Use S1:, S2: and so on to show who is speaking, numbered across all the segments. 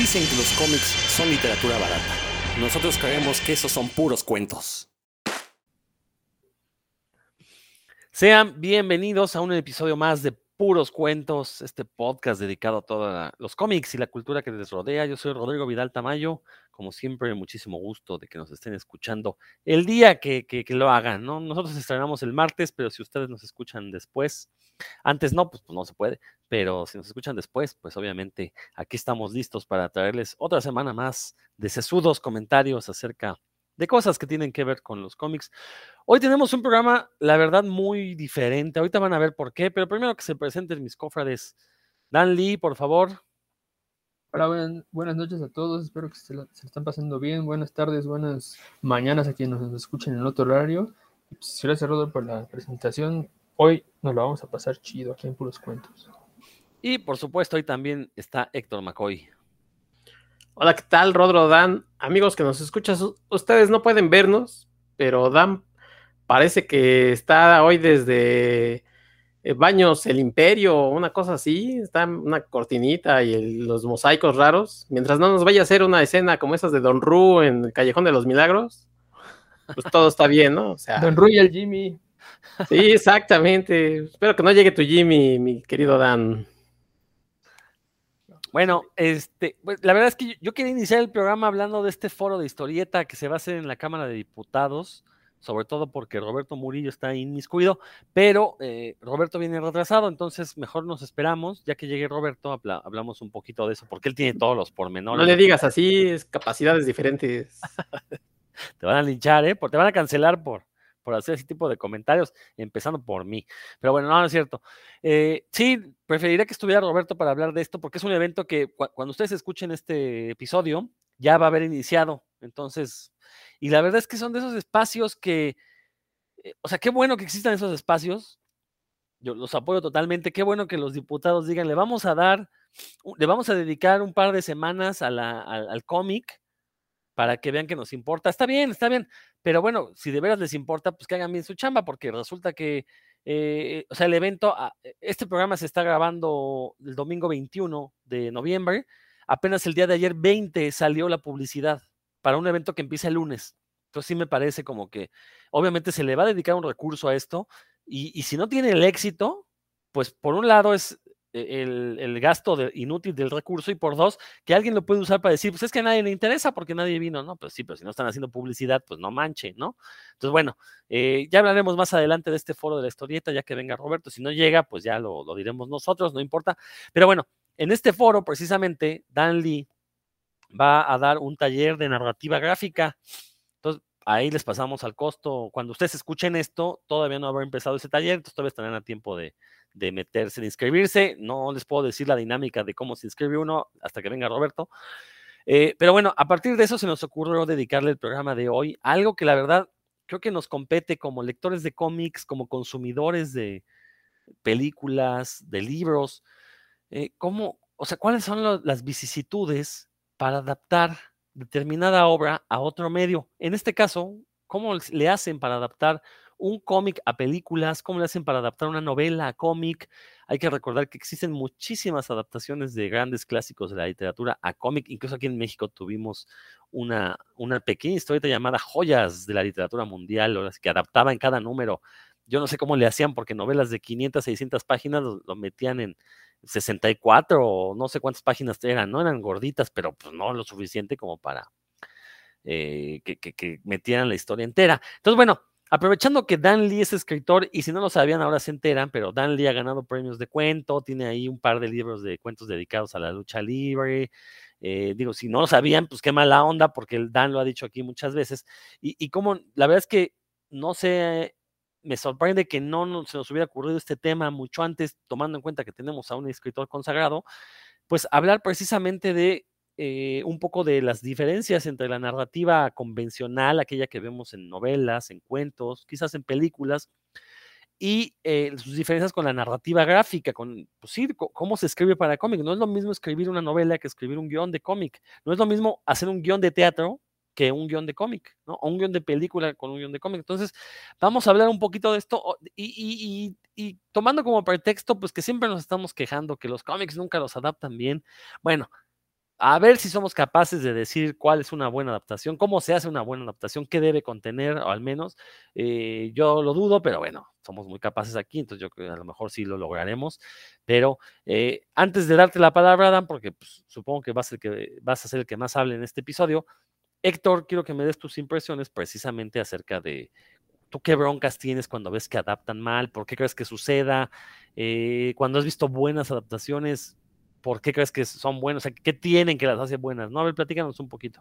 S1: Dicen que los cómics son literatura barata. Nosotros creemos que esos son puros cuentos. Sean bienvenidos a un episodio más de Puros Cuentos, este podcast dedicado a todos los cómics y la cultura que les rodea. Yo soy Rodrigo Vidal Tamayo. Como siempre, muchísimo gusto de que nos estén escuchando el día que, que, lo hagan. ¿no? Nosotros estrenamos el martes, pero si ustedes nos escuchan después, antes no, pues, pues, no se puede, pero si nos escuchan después, pues obviamente aquí estamos listos para traerles otra semana más de sesudos comentarios acerca de cosas que tienen que ver con los cómics. Hoy tenemos un programa, la verdad, muy diferente. Ahorita van a ver por qué, pero primero que se presenten mis cofrades. Dan Lee, por favor.
S2: Hola, buenas noches a todos. Espero que se, lo, están pasando bien. Buenas tardes, buenas mañanas a quienes nos escuchen en el otro horario. Pues, gracias, Rodolfo, por la presentación. Hoy nos lo vamos a pasar chido aquí en Puros Cuentos.
S1: Y por supuesto, hoy también está Héctor McCoy.
S3: Hola, ¿qué tal, Rodro Dan? Amigos que nos escuchan, ustedes no pueden vernos, pero Dan parece que está hoy desde eh, Baños el Imperio, una cosa así, está una cortinita y los mosaicos raros, mientras no nos vaya a hacer una escena como esas de Don Ru en el Callejón de los Milagros, pues todo está bien, ¿no? O
S2: sea, Don Ru y el Jimmy.
S3: Sí, exactamente. Espero que no llegue tu Jimmy, mi querido Dan.
S1: Bueno, este, pues, la verdad es que yo, quería iniciar el programa hablando de este foro de historieta que se va a hacer en la Cámara de Diputados, sobre todo porque Roberto Murillo está inmiscuido, pero eh, Roberto viene retrasado, entonces mejor nos esperamos, ya que llegue Roberto, hablamos un poquito de eso, porque él tiene todos los pormenores.
S3: No le digas así, es capacidades diferentes.
S1: te van a linchar, ¿eh? te van a cancelar por, por hacer ese tipo de comentarios, empezando por mí. Pero bueno, no, no es cierto. Eh, sí, preferiría que estuviera Roberto para hablar de esto, porque es un evento que cuando ustedes escuchen este episodio, ya va a haber iniciado. Entonces, y la verdad es que son de esos espacios que, eh, o sea, qué bueno que existan esos espacios. Yo los apoyo totalmente. Qué bueno que los diputados digan, le vamos a dar, le vamos a dedicar un par de semanas al, al cómic para que vean que nos importa. Está bien, está bien, pero bueno, si de veras les importa, pues que hagan bien su chamba, porque resulta que, eh, o sea, el evento, ah, e, este programa se está grabando el domingo 21 de noviembre, apenas el día de ayer 20 salió la publicidad para un evento que empieza el lunes. Entonces sí me parece como que obviamente se le va a dedicar un recurso a esto y, y si no tiene el éxito, pues por un lado es e, el, gasto inútil del recurso y por dos, que alguien lo puede usar para decir, pues es que a nadie le interesa porque nadie vino, ¿no? Pues sí, pero si no están haciendo publicidad, pues no manche, ¿no? Entonces, bueno, eh, ya hablaremos más adelante de este foro de la historieta, ya que venga Roberto. Si no llega, pues ya lo, lo diremos nosotros, no importa. Pero bueno, en este foro, precisamente, Dan Lee va a dar un taller de narrativa gráfica. Entonces, ahí les pasamos al costo. Cuando ustedes escuchen esto, todavía no habrá empezado ese taller, entonces todavía estarán a tiempo de, de meterse, de inscribirse. No les puedo decir la dinámica de cómo se inscribe uno hasta que venga Roberto. Eh, pero bueno, a partir de eso se nos ocurrió dedicarle el programa de hoy a algo que la verdad creo que nos compete como lectores de cómics, como consumidores de películas, de libros. Eh, ¿Cómo, o sea, cuáles son las vicisitudes para adaptar determinada obra a otro medio? En este caso, ¿cómo le hacen para adaptar un cómic a películas, cómo le hacen para adaptar una novela a cómic. Hay que recordar que existen muchísimas adaptaciones de grandes clásicos de la literatura a cómic. Incluso aquí en México tuvimos una, una pequeña historieta llamada Joyas de la literatura mundial, que adaptaba en cada número. Yo no sé cómo le hacían porque novelas de 500, 600 páginas lo, metían en 64 o no sé cuántas páginas eran, no eran gorditas, pero pues no lo suficiente como para eh, que, metieran la historia entera. Entonces, bueno, Aprovechando que Dan Lee es escritor, y si no lo sabían, ahora se enteran, pero Dan Lee ha ganado premios de cuento, tiene ahí un par de libros de cuentos dedicados a la lucha libre. Eh, digo, si no lo sabían, pues qué mala onda, porque el Dan lo ha dicho aquí muchas veces. Y, como la verdad es que no sé, me sorprende que no se nos hubiera ocurrido este tema mucho antes, tomando en cuenta que tenemos a un escritor consagrado, pues hablar precisamente de eh, un poco de las diferencias entre la narrativa convencional, aquella que vemos en novelas, en cuentos, quizás en películas, y eh, sus diferencias con la narrativa gráfica, con, pues cómo se escribe para cómic. No es lo mismo escribir una novela que escribir un guion de cómic. No es lo mismo hacer un guion de teatro que un guion de cómic, ¿no? O un guion de película con un guion de cómic. Entonces, vamos a hablar un poquito de esto y, tomando como pretexto, pues que siempre nos estamos quejando que los cómics nunca los adaptan bien. Bueno, a ver si somos capaces de decir cuál es una buena adaptación, cómo se hace una buena adaptación, qué debe contener, o al menos. Eh, yo lo dudo, pero bueno, somos muy capaces aquí, entonces yo creo que a lo mejor sí lo lograremos. Pero eh, antes de darte la palabra, Adam, porque pues, supongo que vas, que vas a ser el que más hable en este episodio, Héctor, quiero que me des tus impresiones precisamente acerca de ¿Tú qué broncas tienes cuando ves que adaptan mal? ¿Por qué crees que suceda? Eh, cuando has visto buenas adaptaciones, ¿por qué crees que son buenas? O sea, ¿qué tienen que las hace buenas? No, a ver, platícanos un poquito.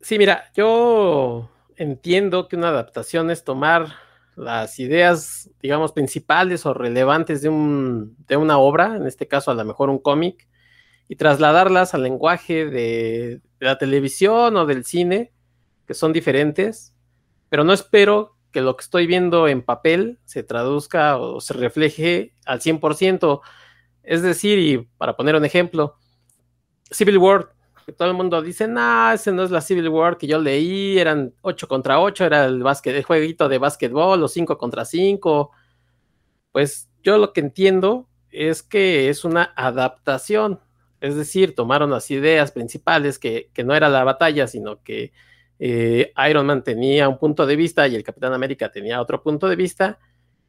S3: Sí, mira, yo entiendo que una adaptación es tomar las ideas, digamos, principales o relevantes de, un, de una obra, en este caso a lo mejor un cómic, y trasladarlas al lenguaje de, de la televisión o del cine, que son diferentes, pero no espero que lo que estoy viendo en papel se traduzca o se refleje al 100%. Es decir, y para poner un ejemplo, Civil War, que todo el mundo dice, no, ese no es la Civil War que yo leí, eran 8 contra 8, era el, básquet, el jueguito de básquetbol, o 5 contra 5. Pues yo lo que entiendo es que es una adaptación, es decir, tomaron las ideas principales, que, que no era la batalla, sino que eh, Iron Man tenía un punto de vista y el Capitán América tenía otro punto de vista,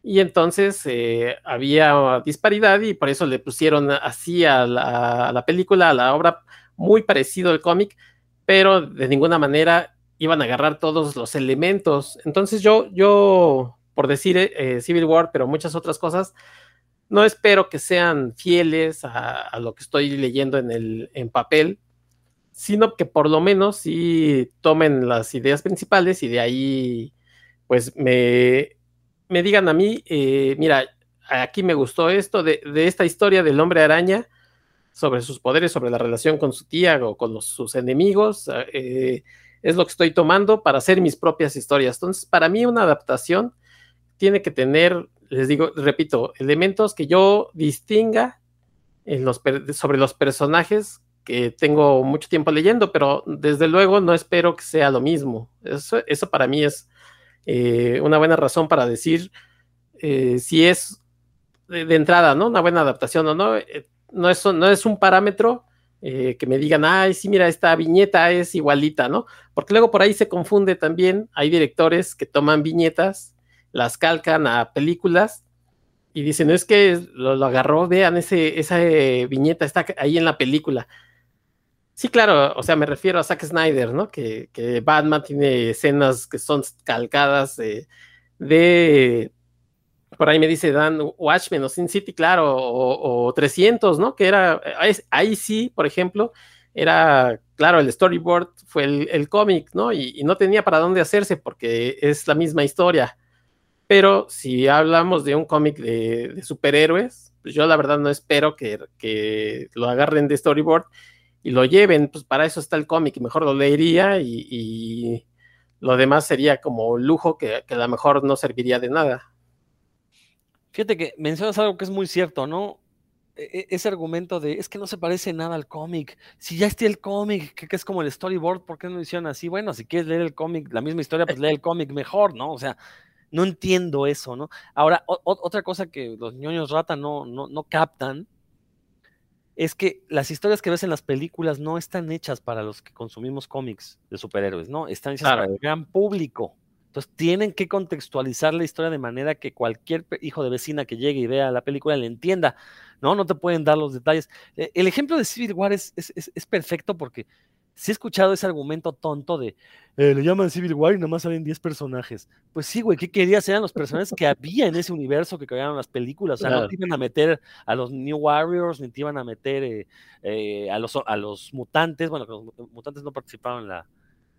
S3: y entonces eh, había disparidad y por eso le pusieron así a la, película, a la obra, muy parecido al cómic, pero de ninguna manera iban a agarrar todos los elementos. Entonces yo, yo por decir eh, Civil War, pero muchas otras cosas, no espero que sean fieles a, lo que estoy leyendo en, el, en papel, sino que por lo menos sí tomen las ideas principales y de ahí pues me, me digan a mí, eh, mira, aquí me gustó esto de, esta historia del hombre araña sobre sus poderes, sobre la relación con su tía o con sus enemigos, eh, es lo que estoy tomando para hacer mis propias historias. Entonces, para mí una adaptación tiene que tener, les digo, repito, elementos que yo distinga sobre los personajes que tengo mucho tiempo leyendo, pero desde luego no espero que sea lo mismo. Eso, para mí es eh, una buena razón para decir eh, si es de, entrada, ¿no? Una buena adaptación o no. Eh, no, es, no es un parámetro que me digan, ay, sí, mira, esta viñeta es igualita, ¿no? Porque luego por ahí se confunde también. Hay directores que toman viñetas, las calcan a películas y dicen, es que lo, agarró, vean, ese, esa viñeta está ahí en la película. Sí, claro, o sea, me refiero a Zack Snyder, ¿no? Que, Batman tiene escenas que son calcadas de, por ahí me dice Dan Watchmen o Sin City, claro, o, 300, ¿no? Que era, ahí sí, por ejemplo, era, claro, el storyboard fue el, cómic, ¿no? Y, no tenía para dónde hacerse porque es la misma historia. Pero si hablamos de un cómic de, superhéroes, pues yo la verdad no espero que, que lo agarren de storyboard y lo lleven, pues para eso está el cómic, mejor lo leería y, lo demás sería como lujo que, a lo mejor no serviría de nada.
S1: Fíjate que mencionas algo que es muy cierto, ¿no? E, e, ese argumento de es que no se parece nada al cómic. Si ya está el cómic, que, es como el storyboard, ¿por qué no hicieron así? Bueno, si quieres leer el cómic, la misma historia, pues lee el cómic mejor, ¿no? O sea, no entiendo eso, ¿no? Ahora, otra cosa que los ñoños rata no, no, no captan es que las historias que ves en las películas no están hechas para los que consumimos cómics de superhéroes, ¿no? Están hechas para el gran público. Entonces tienen que contextualizar la historia de manera que cualquier hijo de vecina que llegue y vea la película le entienda, ¿no? No te pueden dar los detalles. E, el ejemplo de Civil War es, es perfecto porque si he escuchado ese argumento tonto de eh, le llaman Civil War y nomás salen 10 personajes. Pues sí, güey, ¿qué querías? Eran los personajes que había en ese universo que crearon las películas. O sea, no te iban a meter a los New Warriors, ni te iban a meter eh, eh, a, los, a los mutantes. Bueno, los mutantes no participaron en la,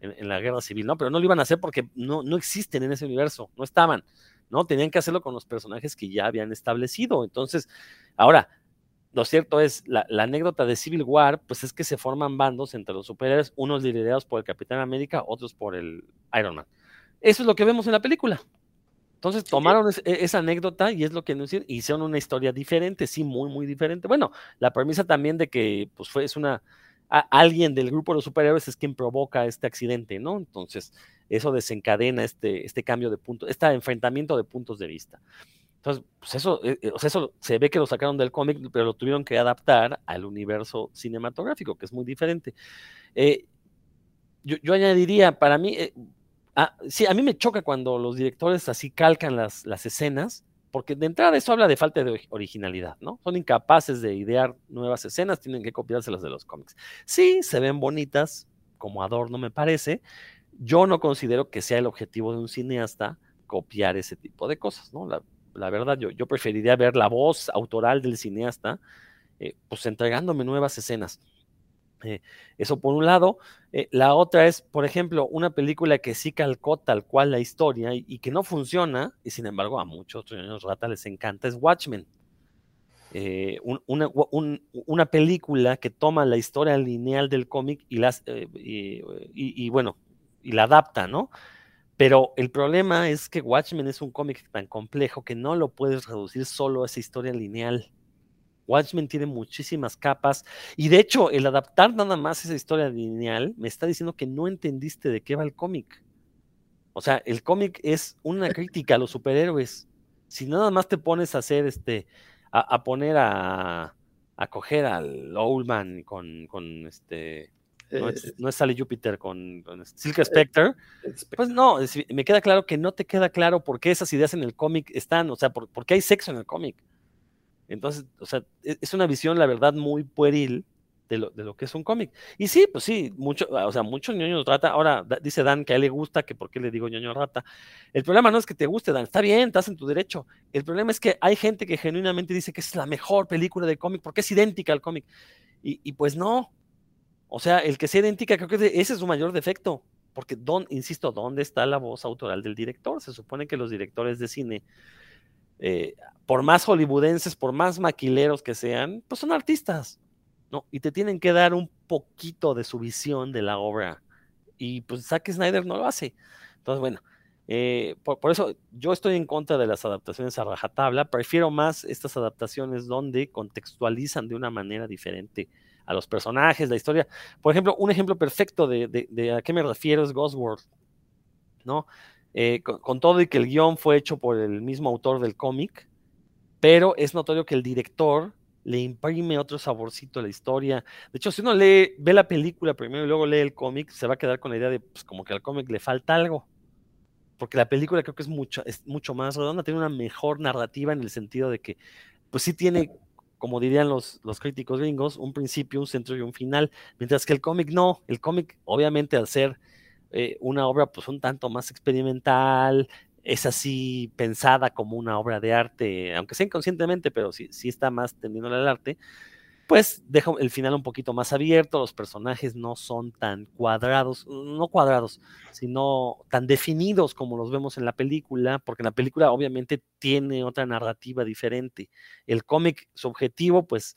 S1: en, la guerra civil, ¿no? Pero no lo iban a hacer porque no, no existen en ese universo, no estaban, ¿no? Tenían que hacerlo con los personajes que ya habían establecido. Entonces, ahora, lo cierto es, la, anécdota de Civil War, pues es que se forman bandos entre los superhéroes, unos liderados por el Capitán América, otros por el Iron Man. Eso es lo que vemos en la película. Entonces tomaron e, esa anécdota y es lo que nos hicieron una historia diferente, sí, muy, muy diferente. Bueno, la premisa también de que pues fue, es una, alguien del grupo de los superhéroes es quien provoca este accidente, ¿no? Entonces, eso desencadena este, este cambio de punto, este enfrentamiento de puntos de vista. Entonces, pues eso, eh, eh, eso se ve que lo sacaron del cómic, pero lo tuvieron que adaptar al universo cinematográfico, que es muy diferente. Eh, yo, añadiría, para mí, ah, sí, a mí me choca cuando los directores así calcan las, las escenas, porque de entrada eso habla de falta de originalidad, ¿no? Son incapaces de idear nuevas escenas, tienen que copiárselas de los cómics. Sí, se ven bonitas, como adorno me parece. Yo no considero que sea el objetivo de un cineasta copiar ese tipo de cosas, ¿no? La, verdad, yo, yo, preferiría ver la voz autoral del cineasta, eh, pues entregándome nuevas escenas. Eh, eso por un lado. Eh, la otra es, por ejemplo, una película que sí calcó tal cual la historia y, que no funciona, y sin embargo a muchos niños rata les encanta, es Watchmen. Eh, una, película que toma la historia lineal del cómic y, las, y, bueno, y la adapta, ¿no? Pero el problema es que Watchmen es un cómic tan complejo que no lo puedes reducir solo a esa historia lineal. Watchmen tiene muchísimas capas y de hecho el adaptar nada más esa historia lineal me está diciendo que no entendiste de qué va el cómic. O sea, el cómic es una crítica a los superhéroes. Si nada más te pones a hacer este, a, poner a, a coger al Oldman con, con este, no es, no Sally Jupiter con, Silk Spectre, pues no, me queda claro que no te queda claro por qué esas ideas en el cómic están, o sea, por, por qué hay sexo en el cómic. Entonces, o sea, e, es una visión, la verdad, muy pueril de lo, de lo que es un cómic. Y sí, pues sí, mucho, o sea, muchos ñoños rata. Ahora dice Dan que a él le gusta, que por qué le digo ñoño rata. El problema no es que te guste, Dan, está bien, estás en tu derecho. El problema es que hay gente que genuinamente dice que es la mejor película de cómic porque es idéntica al cómic. Y, pues no. O sea, el que sea idéntica, creo que ese es su mayor defecto. Porque, don, insisto, ¿dónde está la voz autoral del director? Se supone que los directores de cine eh, por más hollywoodenses, por más maquileros que sean, pues son artistas, ¿no? Y te tienen que dar un poquito de su visión de la obra. Y pues Zack Snyder no lo hace. Entonces, bueno, eh, por, eso yo estoy en contra de las adaptaciones a rajatabla. Prefiero más estas adaptaciones donde contextualizan de una manera diferente a los personajes, la historia. Por ejemplo, un ejemplo perfecto de, a qué me refiero es Ghost World, ¿no? Eh, con, todo y que el guion fue hecho por el mismo autor del cómic, pero es notorio que el director le imprime otro saborcito a la historia. De hecho, si uno lee, ve la película primero y luego lee el cómic, se va a quedar con la idea de, pues, como que al cómic le falta algo. Porque la película creo que es mucho, es mucho más redonda, tiene una mejor narrativa en el sentido de que, pues sí tiene, como dirían los, los críticos gringos, un principio, un centro y un final, mientras que el cómic no. El cómic, obviamente, al ser eh, una obra pues un tanto más experimental, es así pensada como una obra de arte, aunque sea inconscientemente, pero sí, sí está más tendiendo al arte, pues deja el final un poquito más abierto, los personajes no son tan cuadrados, no cuadrados, sino tan definidos como los vemos en la película, porque en la película obviamente tiene otra narrativa diferente. El cómic, su objetivo, pues,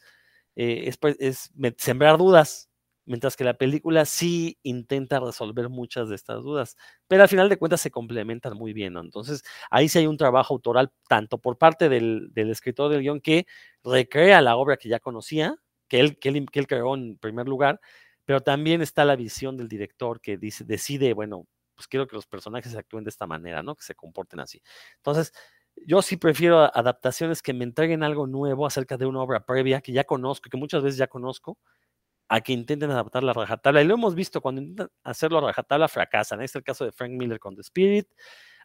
S1: eh, es, pues, es sembrar dudas, mientras que la película sí intenta resolver muchas de estas dudas, pero al final de cuentas se complementan muy bien, Entonces, ahí sí hay un trabajo autoral, tanto por parte del, escritor del guion que recrea la obra que ya conocía, que él, que él, creó en primer lugar, pero también está la visión del director que dice, decide, bueno, pues quiero que los personajes actúen de esta manera, ¿no? Que se comporten así. Entonces, yo sí prefiero adaptaciones que me entreguen algo nuevo acerca de una obra previa que ya conozco, que muchas veces ya conozco, a que intenten adaptar la rajatabla. Y lo hemos visto, cuando intentan hacerlo a rajatabla, fracasan. Ahí está el caso de Frank Miller con The Spirit.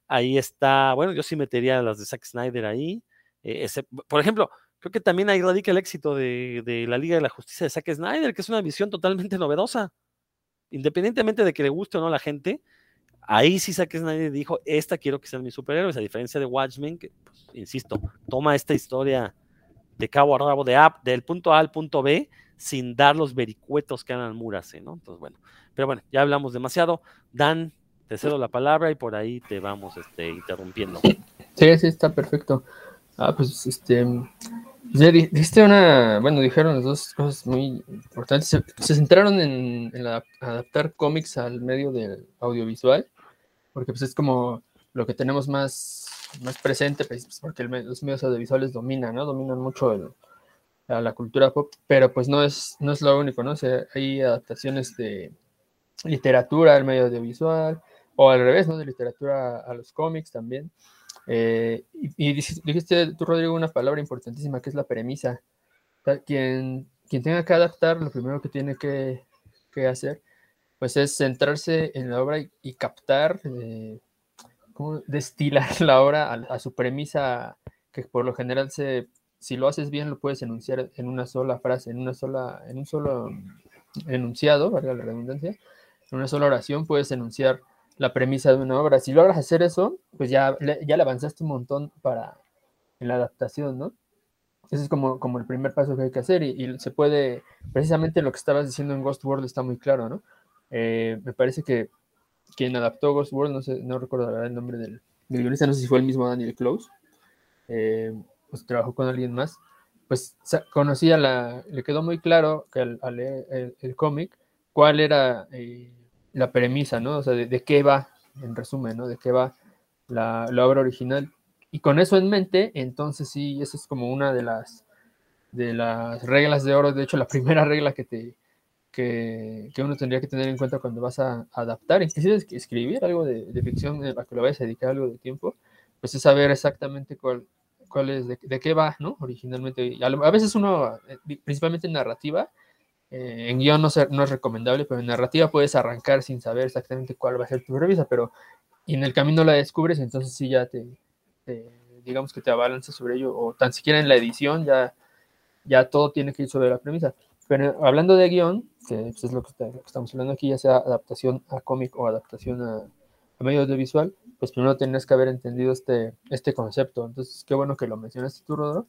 S1: Ahí está, bueno, yo sí metería las de Zack Snyder ahí. Eh, por ejemplo, creo que también ahí radica el éxito de, la Liga de la Justicia de Zack Snyder, que es una visión totalmente novedosa. Independientemente de que le guste o no a la gente, ahí sí Zack Snyder dijo, esta quiero que sean mis superhéroes, a diferencia de Watchmen, que, pues, insisto, toma esta historia de cabo a rabo, de A, del punto A al punto B, sin dar los vericuetos que Alan Moore hace, ¿no? Entonces, bueno, pero bueno, ya hablamos demasiado. Dan, te cedo la palabra y por ahí te vamos este, interrumpiendo.
S2: Sí, sí, está perfecto. Ah, pues este. Diste una. Bueno, dijeron las dos cosas muy importantes. Se, centraron en, adaptar cómics al medio del audiovisual, porque pues es como lo que tenemos más, más presente, pues, porque los medios audiovisuales dominan, ¿no? Dominan mucho el, a la cultura pop, pero pues no es, no es lo único, ¿no? O sea, hay adaptaciones de literatura al medio audiovisual, o al revés, ¿no? De literatura a los cómics también. Eh, y, dijiste tú, Rodrigo, una palabra importantísima que es la premisa. quien, quien tenga que adaptar, lo primero que tiene que, que hacer, pues es centrarse en la obra y, captar, eh, cómo destilar la obra a, su premisa, que por lo general se, si lo haces bien, lo puedes enunciar en una sola frase, en una sola, en un solo enunciado, valga la redundancia, en una sola oración puedes enunciar la premisa de una obra. Si logras hacer eso, pues ya, ya le avanzaste un montón para en la adaptación, ¿no? Ese es como, como el primer paso que hay que hacer y, se puede, precisamente lo que estabas diciendo en Ghost World está muy claro, ¿no? Eh, me parece que quien adaptó Ghost World, no sé, no recuerdo el nombre del, guionista, no sé si fue el mismo Daniel Close, eh, pues trabajó con alguien más, pues conocía la, le quedó muy claro que al, leer el, cómic, cuál era eh, la premisa, ¿no? O sea, de, qué va, en resumen, ¿no? De qué va la, obra original. Y con eso en mente, entonces sí, esa es como una de las, de las reglas de oro, de hecho la primera regla que te que, que uno tendría que tener en cuenta cuando vas a, adaptar, inclusive escribir algo de, de ficción a que lo vayas a dedicar algo de tiempo, pues es saber exactamente cuál, cuál es, de, de qué va, ¿no? Originalmente. A, veces uno, eh, principalmente en narrativa, eh, en guion no, es recomendable, pero en narrativa puedes arrancar sin saber exactamente cuál va a ser tu revisa, pero en el camino la descubres, entonces sí ya te, digamos que te abalanzas sobre ello, o tan siquiera en la edición ya, ya todo tiene que ir sobre la premisa. Pero hablando de guion, que pues, es lo que, estamos hablando aquí, ya sea adaptación a cómic o adaptación a, a medios de visual, pues primero tendrías que haber entendido este, este concepto. Entonces, qué bueno que lo mencionaste tú, Rodro,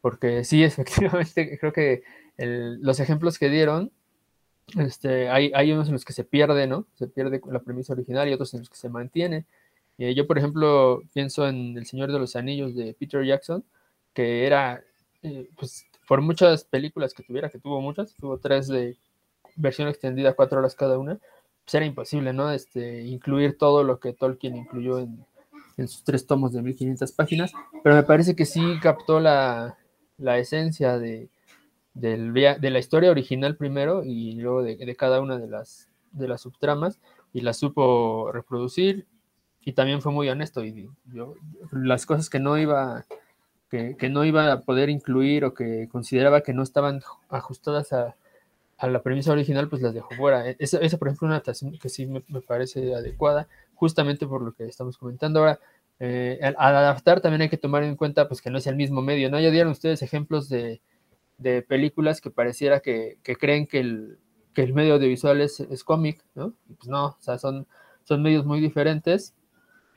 S2: porque sí, efectivamente, creo que los ejemplos que dieron, este, hay, hay unos en los que se pierde, ¿no? Se pierde la premisa original y otros en los que se mantiene. Eh, yo, por ejemplo, pienso en El Señor de los Anillos de Peter Jackson, que era, eh, pues, por muchas películas que tuviera, que tuvo muchas, tuvo tres de versión extendida, cuatro horas cada una, pues era imposible, ¿no? Este, incluir todo lo que Tolkien incluyó en, sus tres tomos de 1500 páginas, pero me parece que sí captó la, esencia de, la historia original primero y luego de, cada una de las, subtramas y la supo reproducir y también fue muy honesto y yo, las cosas que no iba que, no iba a poder incluir o que consideraba que no estaban ajustadas a, la premisa original, pues las dejó fuera. E, esa, por ejemplo, una adaptación que sí me, parece adecuada, justamente por lo que estamos comentando ahora. Eh, al, adaptar también hay que tomar en cuenta pues que no es el mismo medio, ¿no? Ya dieron ustedes ejemplos de, de películas que pareciera que, creen que el, que el medio audiovisual es, es cómic, ¿no? pues no, o sea, son, son medios muy diferentes.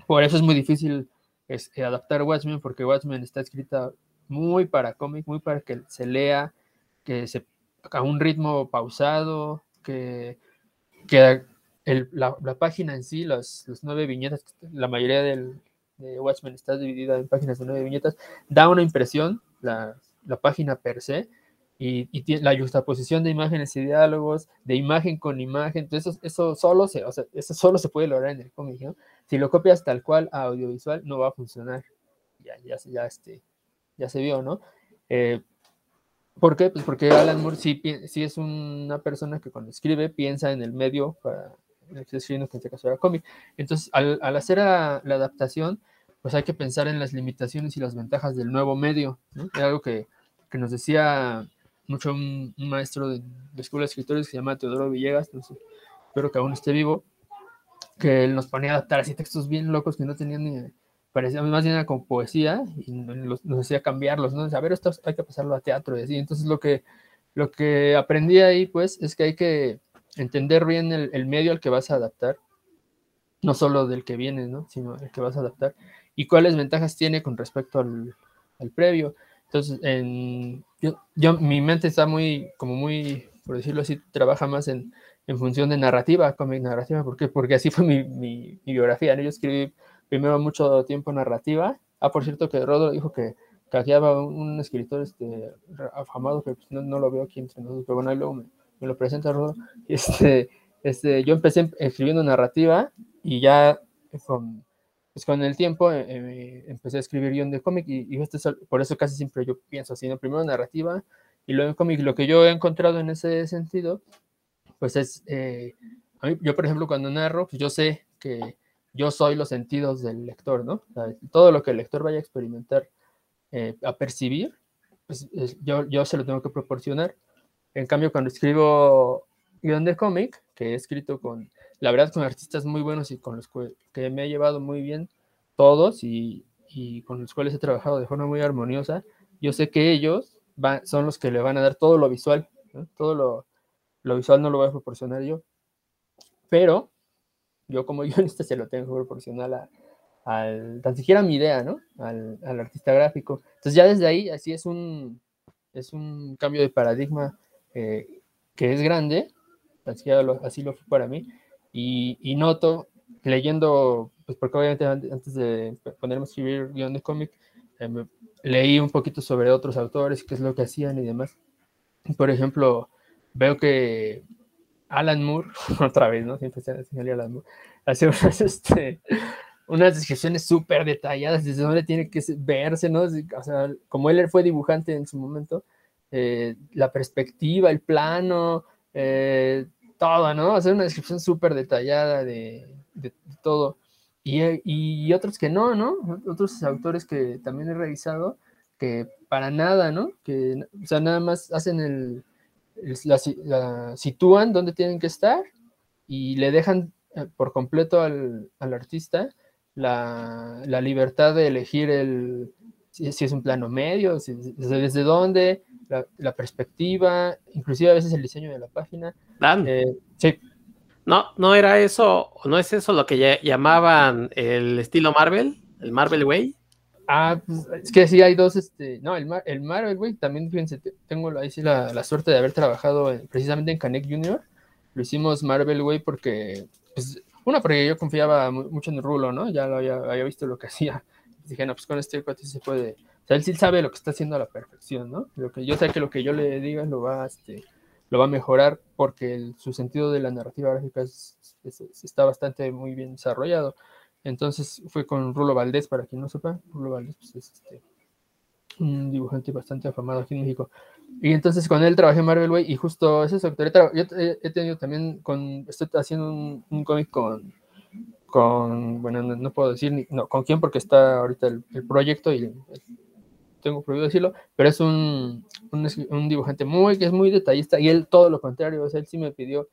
S2: Por eso es muy difícil es, eh, adaptar Watchmen, porque Watchmen está escrita muy para cómic, muy para que se lea, que se a un ritmo pausado, que, que la, página en sí, las, nueve viñetas, la mayoría del, de Watchmen está dividida en páginas de nueve viñetas, da una impresión, la, la página per se, y, y la justaposición de imágenes y diálogos, de imagen con imagen, entonces eso, solo se, eso solo se puede lograr en el cómic. Si lo copias tal cual a audiovisual, no va a funcionar. Ya, ya, ya, este, ya se vio, ¿no? Eh, ¿Por qué? Pues porque Alan Moore sí, es una persona que cuando escribe piensa en el medio para escribiendo, que en este caso era cómic. Entonces, al, hacer la adaptación, pues hay que pensar en las limitaciones y las ventajas del nuevo medio. Es algo que, nos decía mucho un, maestro de, de, escuela de escritores que se llama Teodoro Villegas, espero que aún esté vivo, que él nos ponía a adaptar así textos bien locos que no tenían ni, parecía más bien como poesía y nos, nos hacía cambiarlos, ¿no? A ver, esto hay que pasarlo a teatro y así. Entonces lo que, lo que aprendí ahí, pues, es que hay que entender bien el, el medio al que vas a adaptar, no solo del que vienes, ¿no? Sino el que vas a adaptar y cuáles ventajas tiene con respecto al, previo. Entonces, en, yo, mi mente está muy, como muy, por decirlo así, trabaja más en, función de narrativa, mi narrativa, ¿por qué? Porque así fue mi, biografía, Yo escribí primero mucho tiempo narrativa. Ah, por cierto, que Rodo dijo que cajeaba un, escritor este, afamado, que pues, no, lo veo aquí entre nosotros, pero bueno, ahí luego me, lo presenta Rodo. Este, este, yo empecé escribiendo narrativa y ya con pues con el tiempo eh, eh, empecé a escribir guion de cómic y, y por eso casi siempre yo pienso así, ¿no? primero narrativa y luego en cómic. Lo que yo he encontrado en ese sentido, pues es, eh, yo por ejemplo cuando narro, pues yo sé que yo soy los sentidos del lector, ¿no? todo lo que el lector vaya a experimentar, eh, a percibir, pues yo, yo se lo tengo que proporcionar. En cambio, cuando escribo guion de cómic, que he escrito con, la verdad, con artistas muy buenos y con los que me he llevado muy bien todos y, y con los cuales he trabajado de forma muy armoniosa, yo sé que ellos van, son los que le van a dar todo lo visual, todo lo, lo, visual no lo voy a proporcionar yo, pero yo como guionista se lo tengo que proporcionar al, tan siquiera mi idea, ¿no? Al, al, artista gráfico. Entonces ya desde ahí, así es un, es un cambio de paradigma eh, que es grande, así, así lo fue para mí, y, y noto, leyendo pues porque obviamente antes de ponerme a escribir guion de cómic, eh, leí un poquito sobre otros autores, qué es lo que hacían y demás. Por ejemplo, veo que Alan Moore, otra vez, ¿no? Siempre se Alan Moore, hace unas, este, unas descripciones súper detalladas desde dónde tiene que verse, ¿no? O sea, como él fue dibujante en su momento, eh, la perspectiva, el plano, eh, todo, ¿no? Hacer una descripción súper detallada de, todo. Y, y, otros que no, ¿no? Otros autores que también he revisado que para nada, ¿no? Que, o sea, nada más hacen el, la, sitúan donde tienen que estar y le dejan eh, por completo al, al artista la, la, libertad de elegir el, si, es un plano medio, si, desde, dónde, la, perspectiva, inclusive a veces el diseño de la página.
S3: Eh, sí. No, no era eso, no es eso lo que llamaban el estilo Marvel, el Marvel Way.
S2: Ah, pues, es que sí hay dos, este, no, el, el Marvel Way también, fíjense, tengo ahí sí la, suerte de haber trabajado precisamente en Connect Junior. Lo hicimos Marvel Way porque, pues, una, porque yo confiaba mucho en el Rulo, ¿no? Ya lo había, visto lo que hacía. Dije, no, pues con este cuate se puede. O sea, él sí sabe lo que está haciendo a la perfección, ¿no? Lo que yo sé que lo que yo le diga lo va, este, lo va a mejorar porque su sentido de la narrativa gráfica está bastante muy bien desarrollado. Entonces fue con Rulo Valdés, para quien no sepa, Rulo Valdés pues, es este, un dibujante bastante afamado aquí en México. Y entonces con él trabajé en Marvel Way y justo ese sector. Yo he, tenido también con, estoy haciendo un, cómic con, con, bueno, no, puedo decir ni, no, con quién porque está ahorita el, el proyecto y tengo prohibido decirlo, pero es un, un, dibujante muy, que es muy detallista y él todo lo contrario, o sea, él sí me pidió,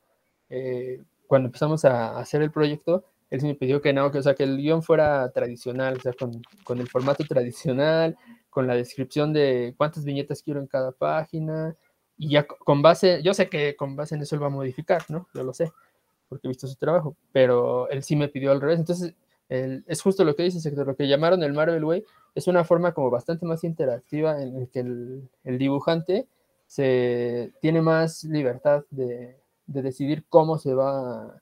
S2: eh, cuando empezamos a hacer el proyecto, él sí me pidió que no, que, o sea, que el guion fuera tradicional, o sea, con, con el formato tradicional, con la descripción de cuántas viñetas quiero en cada página, y ya con base, yo sé que con base en eso él va a modificar, ¿no? Yo lo sé, porque he visto su trabajo, pero él sí me pidió al revés, entonces es justo lo que dice sector, lo que llamaron el Marvel Way es una forma como bastante más interactiva en el que el, dibujante se tiene más libertad de, decidir cómo se va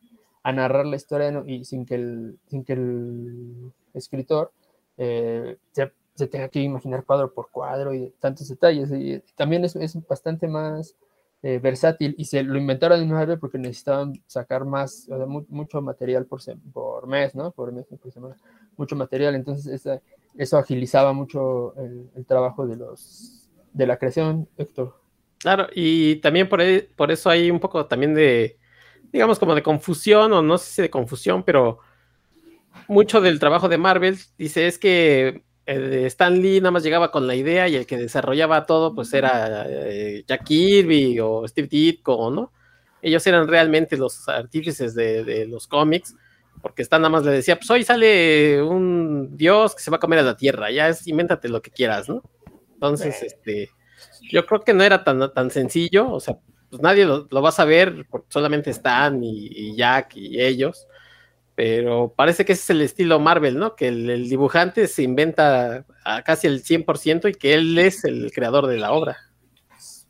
S2: a, narrar la historia y sin que el, sin que el escritor eh, se, tenga que imaginar cuadro por cuadro y tantos detalles. Y también es, es bastante más eh, versátil y se lo inventaron en Marvel porque necesitaban sacar más, mucho material por, por mes, ¿no? Por mes, por semana, mucho material. Entonces eso agilizaba mucho el, trabajo de los de la creación, Héctor.
S3: Claro, y también por, por eso hay un poco también de, digamos, como de confusión, o no sé si de confusión, pero mucho del trabajo de Marvel dice es que Stan Lee nada más llegaba con la idea y el que desarrollaba todo pues era eh, Jack Kirby o Steve Ditko, ¿no? Ellos eran realmente los artífices de, los cómics, porque Stan nada más le decía, pues hoy sale un dios que se va a comer a la tierra, ya es, invéntate lo que quieras, ¿no? Entonces, este, yo creo que no era tan, tan sencillo, o sea, pues nadie lo, va a saber, porque solamente Stan y Jack y ellos, pero parece que ese es el estilo Marvel, ¿no? Que el, dibujante se inventa a casi el 100% y que él es el creador de la obra.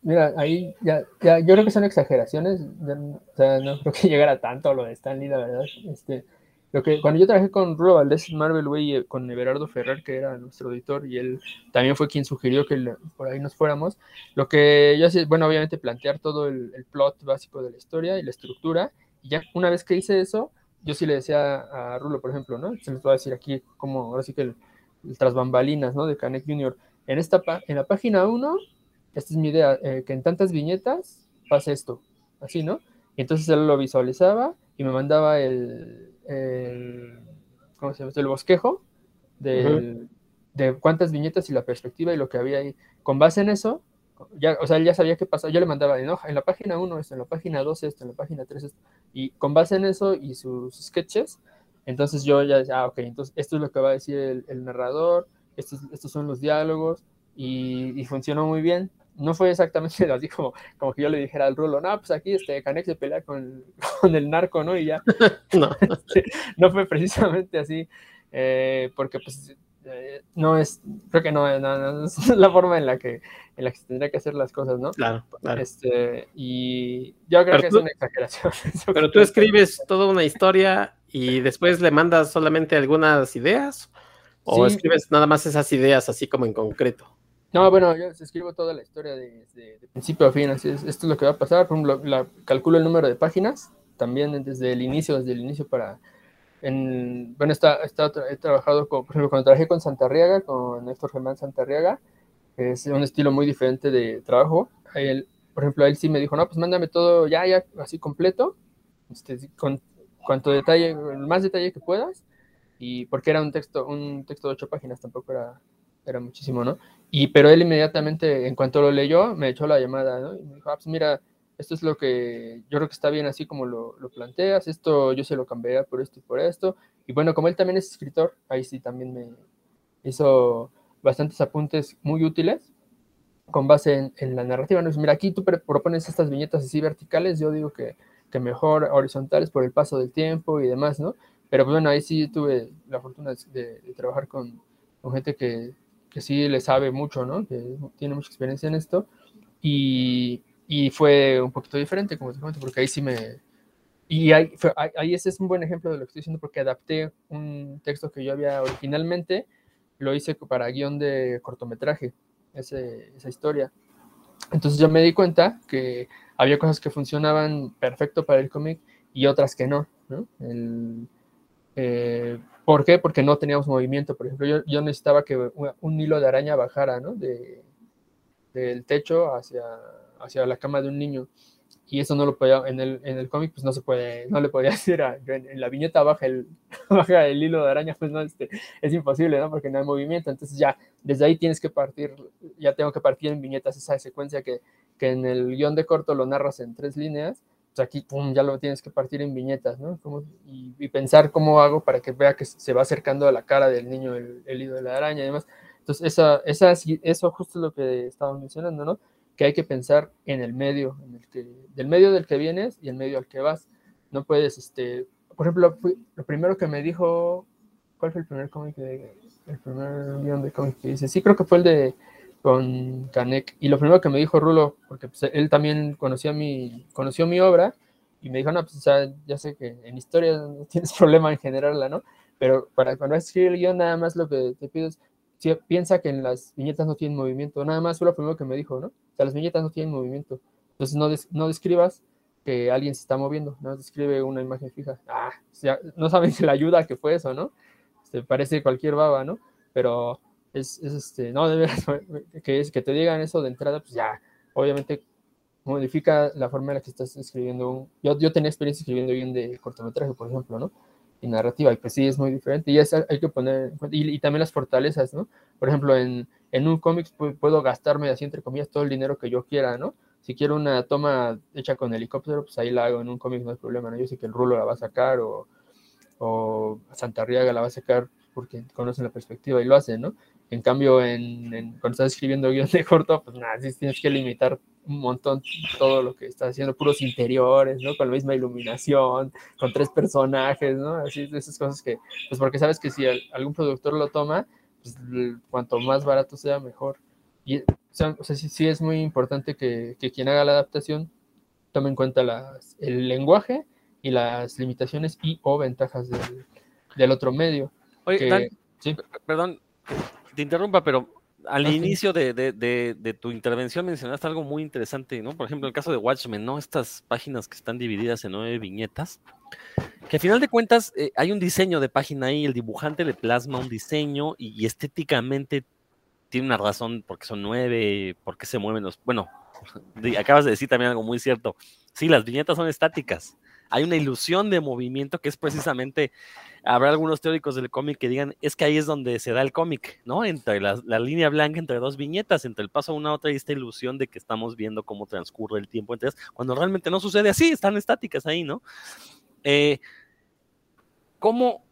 S2: Mira, ahí ya, ya yo creo que son exageraciones, o sea, no creo que llegara tanto a lo de Stanley, la verdad. Este, lo que, cuando yo trabajé con Rulo Valdés Marvel Way, eh, con Everardo Ferrer, que era nuestro editor, y él también fue quien sugirió que por ahí nos fuéramos, lo que yo hacía, bueno, obviamente plantear todo el, el plot básico de la historia y la estructura, y ya una vez que hice eso, yo sí le decía a Rulo, por ejemplo, ¿no? Se les voy a decir aquí como ahora sí que el, tras bambalinas, ¿no? De Canek Junior. En, esta, en la página 1, esta es mi idea, eh, que en tantas viñetas pase esto, así, ¿no? Y entonces él lo visualizaba y me mandaba el, ¿cómo se llama? El bosquejo de, de cuántas viñetas y la perspectiva y lo que había ahí. Con base en eso, ya, o sea, él ya sabía qué pasaba. Yo le mandaba en, en la página 1 esto, en la página 2 esto, en la página 3 esto. Y con base en eso y sus sketches, entonces yo ya decía, ah, ok, entonces esto es lo que va a decir el, narrador, estos, estos son los diálogos, y, funcionó muy bien. No fue exactamente así como, como que yo le dijera al Rulo, no, pues aquí este Canex se pelea con, con el narco, ¿no? Y ya. no. no fue precisamente así, eh, porque pues eh, no es, creo que no, es la forma en la que en la que se tendría que hacer las cosas, ¿no?
S3: Claro, claro.
S2: Este, y yo creo que es una exageración.
S3: Pero tú escribes toda una historia y después le mandas solamente algunas ideas o escribes nada más esas ideas así como en concreto.
S2: No, bueno, yo escribo toda la historia de, principio a fin, así es, esto es lo que va a pasar, por ejemplo, la, calculo el número de páginas, también desde el inicio, desde el inicio para, en, bueno, está, he trabajado, con, por ejemplo, cuando trabajé con Santarriaga, con Néstor Germán Santarriaga, es un estilo muy diferente de trabajo, por ejemplo, él sí me dijo, no, pues mándame todo ya, ya, así completo, este, con cuanto detalle, más detalle que puedas, y porque era un texto, un texto de ocho páginas, tampoco era, era muchísimo, ¿no? Y pero él inmediatamente, en cuanto lo leyó, me echó la llamada, ¿no? Y me dijo, ah, pues mira, esto es lo que yo creo que está bien así como lo, lo, planteas, esto yo se lo cambiaría por esto y por esto. Y bueno, como él también es escritor, ahí sí también me hizo bastantes apuntes muy útiles con base en, en la narrativa. ¿no? Mira, aquí tú propones estas viñetas así verticales, yo digo que, que mejor horizontales por el paso del tiempo y demás, ¿no? Pero pues, bueno, ahí sí tuve la fortuna de, de trabajar con, con gente que, que sí le sabe mucho, ¿no? Que tiene mucha experiencia en esto. Y, y fue un poquito diferente, como te comento, porque ahí sí me... Y ahí, ahí, ese es un buen ejemplo de lo que estoy diciendo, porque adapté un texto que yo había originalmente, lo hice para guion de cortometraje, ese, esa historia. Entonces yo me di cuenta que había cosas que funcionaban perfecto para el cómic y otras que no, ¿no? El, eh, ¿Por qué? Porque no teníamos movimiento. Por ejemplo, yo, necesitaba que un, hilo de araña bajara, ¿no? De, del techo hacia, hacia la cama de un niño. Y eso no lo podía, en el, en el cómic, pues no se puede, no le podía decir a, en, la viñeta baja el, baja el hilo de araña, pues no, este, es imposible, ¿no? Porque no hay movimiento. Entonces ya, desde ahí tienes que partir, ya tengo que partir en viñetas esa secuencia que, que en el guion de corto lo narras en tres líneas pues, aquí pum, ya lo tienes que partir en viñetas, ¿no? y, pensar cómo hago para que vea que se va acercando a la cara del niño el, el hilo de la araña y demás. Entonces, esa, esa, eso justo es lo que estábamos mencionando, ¿no? Que hay que pensar en el medio, en el que, del medio del que vienes y el medio al que vas. No puedes, este, por ejemplo, lo primero que me dijo, ¿cuál fue el primer cómic el primer guion de cómic que dice? Sí, creo que fue el de con Canek. Y lo primero que me dijo Rulo, porque pues, él también conocía mi, conoció mi obra, y me dijo, no, pues ya sé que en historia no tienes problema en generarla, ¿no? Pero para cuando escribir el guion, nada más lo que te pido es, si, piensa que en las viñetas no tienen movimiento, nada más fue lo primero que me dijo, ¿no? O sea, las viñetas no tienen movimiento. Entonces no, no describas que alguien se está moviendo, no describe una imagen fija. Ah, no saben la ayuda que fue eso, ¿no? Se parece cualquier baba, ¿no? Pero es, este, no, de que, es, que te digan eso de entrada, pues ya, obviamente modifica la forma en la que estás escribiendo. yo, yo tenía experiencia escribiendo bien de cortometraje, por ejemplo, ¿no? Y narrativa, y pues sí, es muy diferente. Y hay que poner, y, y, también las fortalezas, ¿no? Por ejemplo, en, en un cómic puedo gastarme así, entre comillas, todo el dinero que yo quiera, ¿no? Si quiero una toma hecha con helicóptero, pues ahí la hago. En un cómic no hay problema, ¿no? Yo sé que el Rulo la va a sacar o, o Santarriaga la va a sacar porque conocen la perspectiva y lo hacen, ¿no? En cambio, en, cuando estás escribiendo guion de corto, pues nada, tienes que limitar un montón todo lo que estás haciendo, puros interiores, ¿no? Con la misma iluminación, con tres personajes, ¿no? Así, esas cosas que, pues porque sabes que si algún productor lo toma, pues cuanto más barato sea, mejor. Y, o sea, sí, sí, es muy importante que, que, quien haga la adaptación tome en cuenta las, el lenguaje y las limitaciones y o ventajas del, del otro medio.
S1: Oye, ¿sí? perdón, te interrumpa, pero al ah, inicio de, tu intervención mencionaste algo muy interesante, ¿no? Por ejemplo, el caso de Watchmen, ¿no? Estas páginas que están divididas en nueve viñetas, que a final de cuentas eh, hay un diseño de página ahí, el dibujante le plasma un diseño y, estéticamente tiene una razón porque son nueve, porque se mueven los... Bueno, acabas de decir también algo muy cierto. Sí, las viñetas son estáticas, hay una ilusión de movimiento que es precisamente, habrá algunos teóricos del cómic que digan, es que ahí es donde se da el cómic, ¿no? Entre la, línea blanca, entre dos viñetas, entre el paso a una a otra y esta ilusión de que estamos viendo cómo transcurre el tiempo entre cuando realmente no sucede así, están estáticas ahí, ¿no? Eh, ¿Cómo,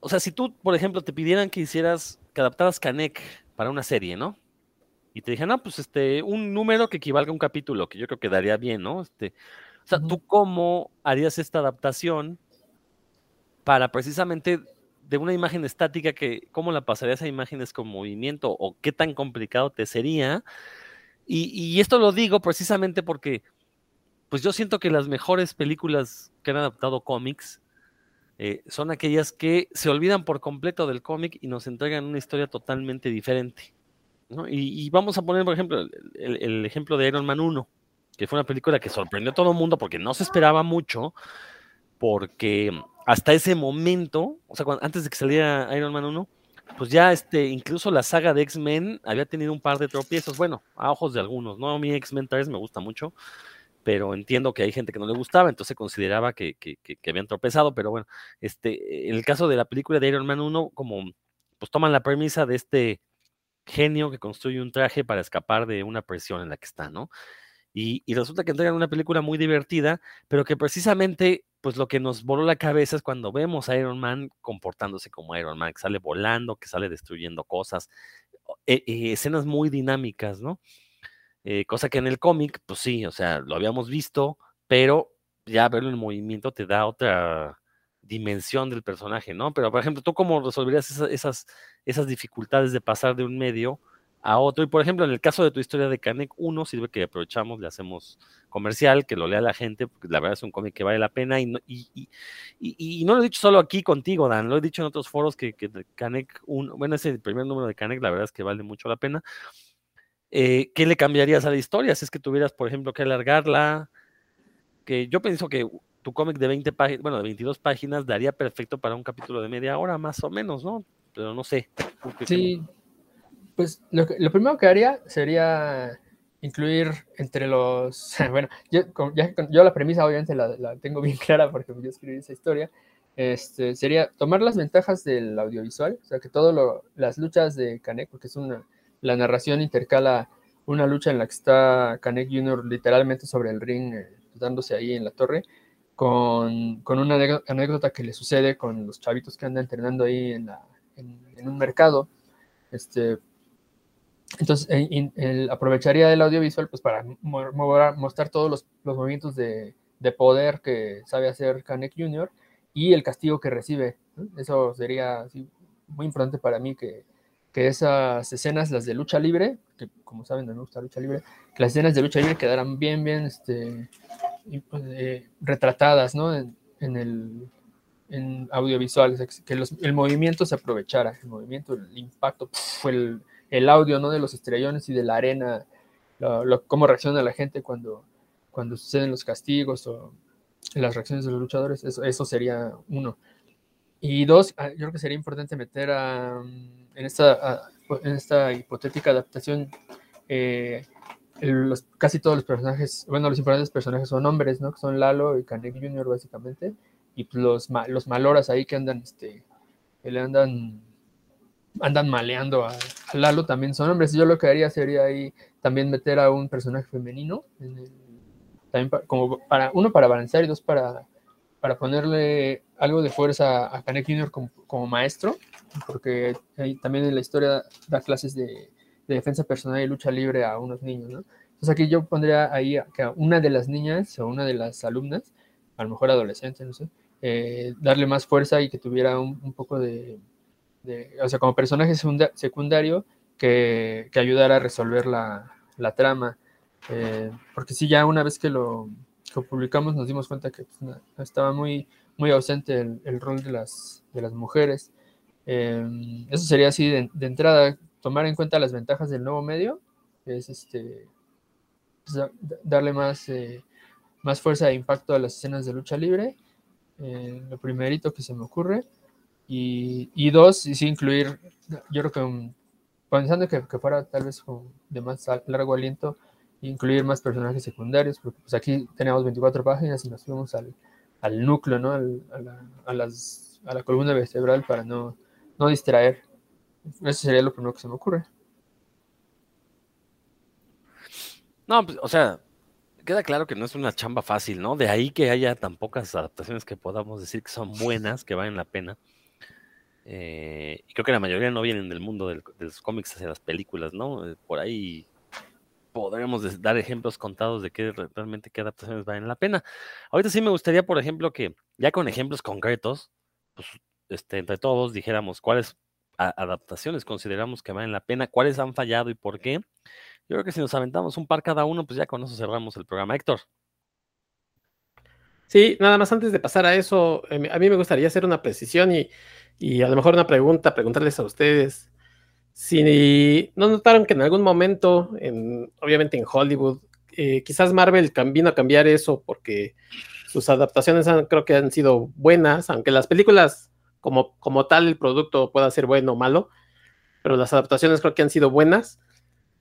S1: o sea, si tú, por ejemplo, te pidieran que hicieras, que adaptaras Canek para una serie, ¿no? Y te dijeran, no, pues este, un número que equivalga a un capítulo, que yo creo que daría bien, ¿no? Este, ¿tú cómo harías esta adaptación para precisamente de una imagen estática que, cómo la pasarías a imágenes con movimiento o qué tan complicado te sería? Y, y esto lo digo precisamente porque, pues yo siento que las mejores películas que han adaptado cómics eh, son aquellas que se olvidan por completo del cómic y nos entregan una historia totalmente diferente. Y, vamos a poner, por ejemplo, el, ejemplo de Iron Man 1, que fue una película que sorprendió a todo el mundo porque no se esperaba mucho, porque hasta ese momento, o sea, antes de que saliera Iron Man 1, pues ya este, incluso la saga de X-Men había tenido un par de tropiezos, bueno, a ojos de algunos, ¿no? A mí X-Men 3 me gusta mucho, pero entiendo que hay gente que no le gustaba, entonces consideraba que, que, que, habían tropezado, pero bueno, este, en el caso de la película de Iron Man 1, como pues toman la premisa de este genio que construye un traje para escapar de una presión en la que está, ¿no? Y, resulta que entregan una película muy divertida, pero que precisamente, pues lo que nos voló la cabeza es cuando vemos a Iron Man comportándose como Iron Man, que sale volando, que sale destruyendo cosas, e, e, escenas muy dinámicas, ¿no? Eh, cosa que en el cómic, pues sí, o sea, lo habíamos visto, pero ya verlo en movimiento te da otra dimensión del personaje, ¿no? Pero, por ejemplo, ¿tú cómo resolverías esas, esas, dificultades de pasar de un medio a otro? Y, por ejemplo, en el caso de tu historia de Canek 1, sirve que aprovechamos, le hacemos comercial, que lo lea la gente, porque la verdad es un cómic que vale la pena. Y no, y, y, no lo he dicho solo aquí contigo, Dan, lo he dicho en otros foros que, que Canek 1, bueno, ese primer número de Canek, la verdad es que vale mucho la pena. Eh, ¿qué le cambiarías a la historia? Si es que tuvieras, por ejemplo, que alargarla, que yo pienso que tu cómic de 20 páginas, bueno, de 22 páginas daría perfecto para un capítulo de media hora, más o menos, ¿no? Pero no sé.
S2: Sí, pues lo, primero que haría sería incluir entre los, bueno, yo, yo la premisa obviamente la, tengo bien clara porque yo escribí esa historia, este, sería tomar las ventajas del audiovisual, o sea, que todas las luchas de Canek, porque es una, la narración intercala una lucha en la que está Canek Jr. literalmente sobre el ring, eh, dándose ahí en la torre, con, una anécdota que le sucede con los chavitos que andan entrenando ahí en, un mercado. Este, entonces, aprovecharía el audiovisual pues, para mostrar todos los, movimientos de, poder que sabe hacer Canek Jr. y el castigo que recibe. Eso sería muy importante para mí que, que esas escenas, las de lucha libre, que como saben, no me gusta lucha libre, que las escenas de lucha libre quedaran bien, bien este, pues, eh, retratadas, ¿no? En, el en audiovisual, que el movimiento se aprovechara, el movimiento, el impacto, el, el, audio, ¿no? De los estrellones y de la arena, lo, cómo reacciona la gente cuando, cuando suceden los castigos o las reacciones de los luchadores, eso, sería uno. Y dos, ah, yo creo que sería importante meter a en esta, en esta hipotética adaptación, eh, casi todos los personajes, bueno, los importantes personajes son hombres, ¿no? Que son Lalo y Canek Jr. básicamente, y pues los, los maloras ahí que andan, este, que le andan, andan maleando a, Lalo también son hombres. Yo lo que haría sería ahí también meter a un personaje femenino, también como para, uno para balancear y dos para, para ponerle algo de fuerza a Canek Jr. como maestro porque también en la historia da clases de, defensa personal y lucha libre a unos niños, ¿no? Entonces aquí yo pondría ahí que a una de las niñas o una de las alumnas, a lo mejor adolescente, no sé, eh, darle más fuerza y que tuviera un, poco de, o sea, como personaje secundario que, que ayudara a resolver la, trama. Eh, porque si ya una vez que lo, publicamos nos dimos cuenta que pues, estaba muy, muy ausente el, el, rol de las, de las mujeres. Em, eso sería así de, entrada, tomar en cuenta las ventajas del nuevo medio, es este, pues, darle más, eh, más fuerza e impacto a las escenas de lucha libre, eh, lo primerito que se me ocurre, y, dos, y sí incluir, yo creo que pensando que, que, fuera tal vez de más largo aliento, incluir más personajes secundarios, porque pues aquí tenemos 24 páginas y nos fuimos al, al núcleo, ¿no? Al- a, la, las, a la columna vertebral para no, no distraer. Eso sería lo primero que se me ocurre.
S1: No, pues, o sea, queda claro que no es una chamba fácil, ¿no? De ahí que haya tan pocas adaptaciones que podamos decir que son buenas, que valen la pena. Eh, y creo que la mayoría no vienen del mundo de los cómics hacia las películas, ¿no? Eh, Por ahí podremos dar ejemplos contados de re- realmente qué adaptaciones valen la pena. Ahorita sí me gustaría, por ejemplo, que ya con ejemplos concretos, pues este, entre todos dijéramos cuáles adaptaciones consideramos que valen la pena, cuáles han fallado y por qué. Yo creo que si nos aventamos un par cada uno, pues ya con eso cerramos el programa. Héctor.
S3: Sí, nada más antes de pasar a eso, eh, a mí me gustaría hacer una precisión y, y a lo mejor una pregunta, preguntarles a ustedes si no notaron que en algún momento, en, obviamente en Hollywood, eh, quizás Marvel vino a cambiar eso porque sus adaptaciones han- creo que han sido buenas, aunque las películas como, como tal el producto pueda ser bueno o malo, pero las adaptaciones creo que han sido buenas.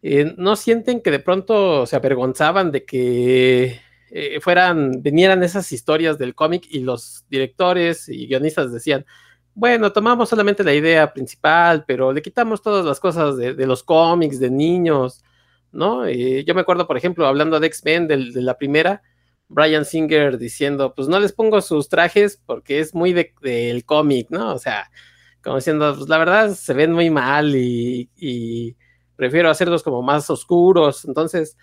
S3: Eh, ¿No sienten que de pronto se avergonzaban de que eh, fueran, vinieran esas historias del cómic y los directores y guionistas decían, bueno, tomamos solamente la idea principal, pero le quitamos todas las cosas de, de los cómics, de niños, ¿no? Eh, yo me acuerdo, por ejemplo, hablando de X-Men, de la primera, Brian Singer diciendo, pues no les pongo sus trajes porque es muy de- del cómic, ¿no? O sea, como diciendo, pues la verdad se ven muy mal y prefiero hacerlos como más oscuros. Entonces,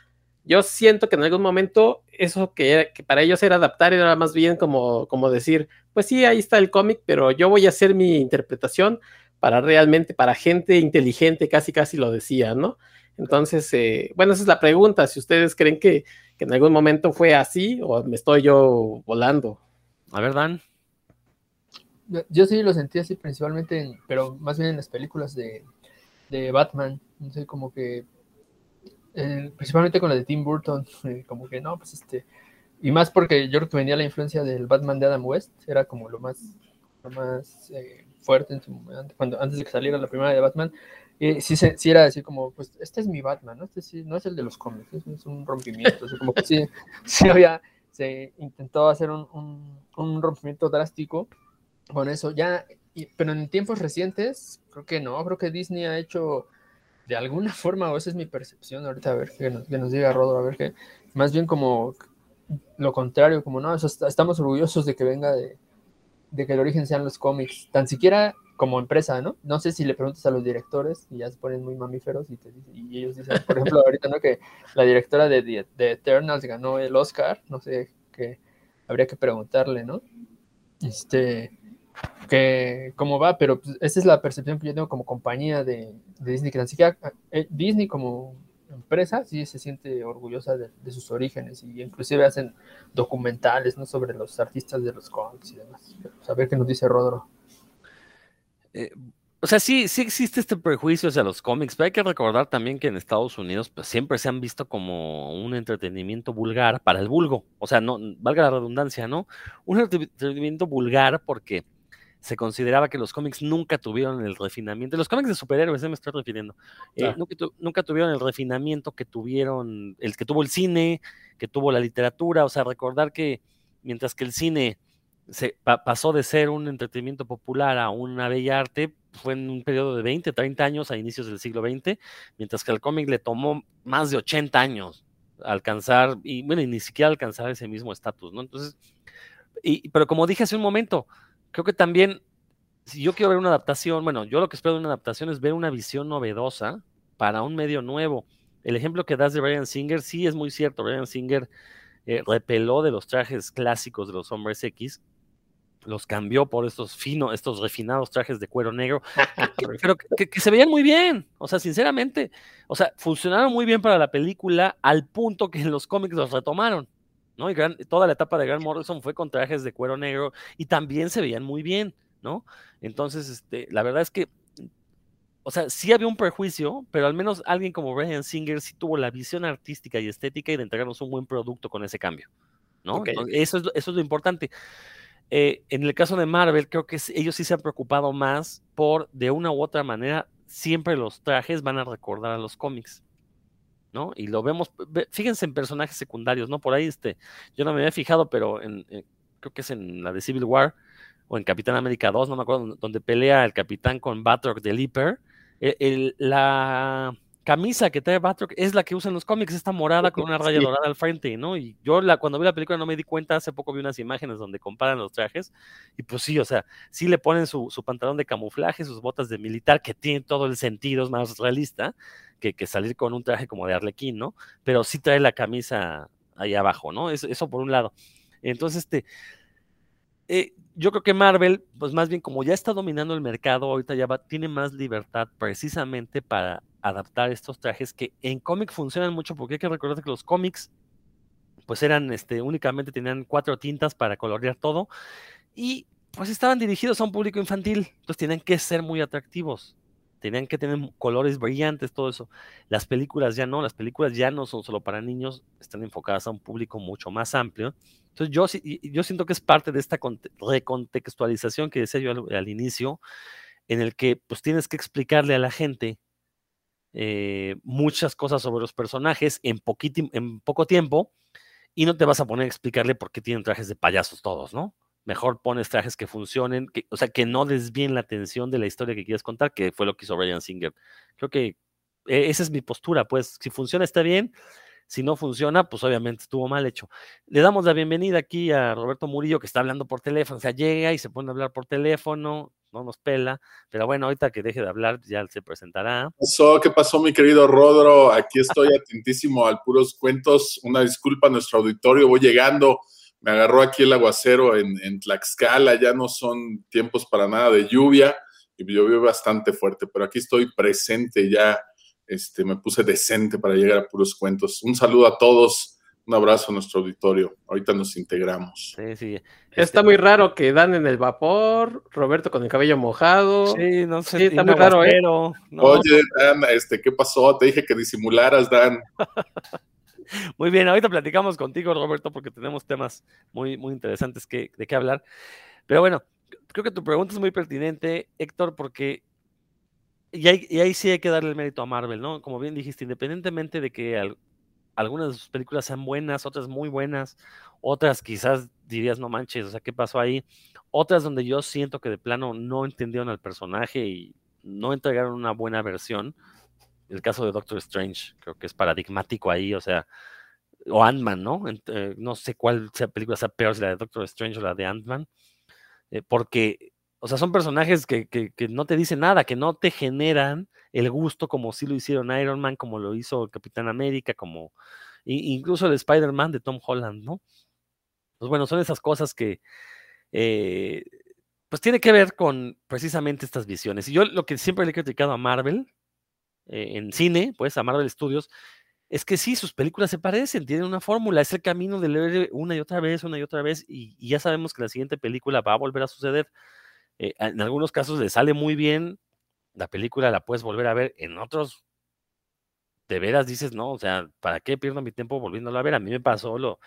S3: yo siento que en algún momento eso que, era- que para ellos era adaptar era más bien como, como decir, pues sí, ahí está el cómic, pero yo voy a hacer mi interpretación para realmente, para gente inteligente, casi casi lo decía, ¿no? Entonces, eh, bueno, esa es la pregunta, si ustedes creen que, que en algún momento fue así o me estoy yo volando.
S1: A ver, Dan.
S2: Yo, sí lo sentí así principalmente, en- pero más bien en las películas de, de Batman. No sé, como que. Eh, principalmente con la de Tim Burton. eh, como que no, pues este. Y más porque yo creo que venía la influencia del Batman de Adam West. Era como lo más, más eh, fuerte. Cuando, antes de que saliera la primera de Batman. Y sí, se- sí era así como, pues este es mi Batman, ¿no? Este sí, no es el de los cómics, es, un rompimiento. así como que sí, sí había, se intentó hacer un, un, rompimiento drástico con eso. Ya, pero en tiempos recientes, creo que no, creo que Disney ha hecho de alguna forma, o esa es mi percepción, ahorita a ver que nos, que nos diga Rodro, a ver que más bien como lo contrario, como no, estamos orgullosos de que venga de, que el origen sean los cómics, tan siquiera como empresa, ¿no? No sé si le preguntas a los directores y ya se ponen muy mamíferos y, te y ellos dicen, por ejemplo, ahorita, ¿no? Que la directora de, de, de Eternals ganó el Oscar, no sé, que habría que preguntarle, ¿no? Este, que cómo va, pero pues, esa es la percepción que yo tengo como compañía de, de Disney, que siquiera eh, Disney como empresa sí se siente orgullosa de, sus orígenes y inclusive hacen documentales, ¿no? Sobre los artistas de los cómics y demás. Pero, a ver qué nos dice Rodro.
S1: Eh, o sea, sí, sí existe este prejuicio hacia los cómics, pero hay que recordar también que en Estados Unidos pues, siempre se han visto como un entretenimiento vulgar para el vulgo. O sea, no, valga la redundancia, ¿no? Un entretenimiento vulgar porque se consideraba que los cómics nunca tuvieron el refinamiento. Los cómics de superhéroes, eh, me estoy refiriendo. eh,
S3: Ah.
S1: nunca, tu- nunca tuvieron el refinamiento que tuvieron, el que tuvo el cine, que tuvo la literatura. O sea, recordar que mientras que el cine se pa- pasó de ser un entretenimiento popular a una bella arte, fue en un periodo de 20, 30 años a inicios del siglo XX, mientras que al cómic le tomó más de 80 años alcanzar, y bueno, y ni siquiera alcanzar ese mismo estatus, ¿no? Entonces, y, pero como dije hace un momento, creo que también, si yo quiero ver una adaptación, bueno, yo lo que espero de una adaptación es ver una visión novedosa para un medio nuevo. El ejemplo que das de Brian Singer, sí es muy cierto, Brian Singer eh, repeló de los trajes clásicos de los hombres X, los cambió por estos finos, estos refinados trajes de cuero negro, que, que- pero que, que se veían muy bien, o sea, sinceramente, o sea, funcionaron muy bien para la película al punto que en los cómics los retomaron, ¿no? Y gran- toda la etapa de Grant Morrison fue con trajes de cuero negro y también se veían muy bien, ¿no? Entonces, este, la verdad es que, o sea, sí había un prejuicio, pero al menos alguien como Brian Singer sí tuvo la visión artística y estética y de entregarnos un buen producto con ese cambio, ¿no? Entonces, Eso, es, lo- eso es lo importante. Eh, en el caso de Marvel, creo que ellos sí se han preocupado más por, de una u otra manera, siempre los trajes van a recordar a los cómics, ¿no? Y lo vemos, ve- fíjense en personajes secundarios, ¿no? Por ahí, este, yo no me había fijado, pero en, creo que es en la de Civil War, o en Capitán América 2, no me acuerdo, donde pelea el capitán con Batroc de Leaper. E, la camisa que trae Batroc es la que usan los cómics, esta morada con una raya dorada al frente, ¿no? Y yo la, cuando vi la película no me di cuenta, hace poco vi unas imágenes donde comparan los trajes, y pues sí, o sea, sí le ponen su, pantalón de camuflaje, sus botas de militar, que tiene todo el sentido, es más realista que, que, salir con un traje como de arlequín, ¿no? Pero sí trae la camisa ahí abajo, ¿no? Eso, eso por un lado. Entonces, este, eh, yo creo que Marvel, pues más bien como ya está dominando el mercado, ahorita ya tiene más libertad precisamente para adaptar estos trajes que en cómic funcionan mucho porque hay que recordar que los cómics pues eran, este, únicamente tenían cuatro tintas para colorear todo y pues estaban dirigidos a un público infantil, entonces tenían que ser muy atractivos, tenían que tener colores brillantes, todo eso. Las películas ya no, las películas ya no son solo para niños, están enfocadas a un público mucho más amplio entonces yo, yo siento que es parte de esta recontextualización que decía yo al, inicio, en el que pues tienes que explicarle a la gente eh, muchas cosas sobre los personajes en, en poco tiempo y no te vas a poner a explicarle por qué tienen trajes de payasos todos, ¿no? Mejor pones trajes que funcionen, que, o sea, que no desvíen la atención de la historia que quieres contar, que fue lo que hizo Ryan Singer. Creo que e, esa es mi postura, pues si funciona está bien, si no funciona, pues obviamente estuvo mal hecho. Le damos la bienvenida aquí a Roberto Murillo, que está hablando por teléfono. O sea, llega y se pone a hablar por teléfono, no nos pela. Pero bueno, ahorita que deje de hablar, ya se presentará.
S4: ¿Qué pasó, ¿Qué pasó mi querido Rodro? Aquí estoy atentísimo al puros cuentos. Una disculpa a nuestro auditorio, voy llegando. Me agarró aquí el aguacero en, en Tlaxcala, ya no son tiempos para nada de lluvia y llovió bastante fuerte, pero aquí estoy presente ya este, me puse decente para llegar a puros cuentos. Un saludo a todos, un abrazo a nuestro auditorio. Ahorita nos integramos.
S3: Sí, sí. Está muy raro que Dan en el vapor, Roberto con el cabello mojado.
S1: Sí, no sé. está muy raro, ¿eh?
S4: Oye, Dan, este, ¿qué pasó? Te dije que disimularas, Dan.
S1: muy bien, ahorita platicamos contigo, Roberto, porque tenemos temas muy, muy interesantes que, de qué hablar. Pero bueno, creo que tu pregunta es muy pertinente, Héctor, porque y, ahí sí hay que darle el mérito a Marvel, ¿no? Como bien dijiste, independientemente de que algunas de sus películas sean buenas, otras muy buenas, otras quizás dirías, no manches, o sea, ¿qué pasó ahí? Otras donde yo siento que de plano no entendieron al personaje y no entregaron una buena versión. El caso de Doctor Strange, creo que es paradigmático ahí, o sea, o Ant-Man, ¿no? Eh, no sé cuál sea película sea peor, si la de Doctor Strange o la de Ant-Man, eh, porque o sea, son personajes que, no te dicen nada, que no te generan el gusto como sí lo hicieron Iron Man, como lo hizo Capitán América, como incluso el Spider-Man de Tom Holland, ¿no? Pues bueno, son esas cosas que eh, pues tiene que ver con precisamente estas visiones. Y yo lo que siempre le he criticado a Marvel eh, en cine, pues a Marvel Studios, es que sí, sus películas se parecen, tienen una fórmula, es el camino de leer una y otra vez, una y otra vez, y ya sabemos que la siguiente película va a volver a suceder. Eh, en algunos casos le sale muy bien, la película la puedes volver a ver, en otros de veras dices, no, o sea, ¿para qué pierdo mi tiempo volviéndolo a ver? A mí me pasó, lo,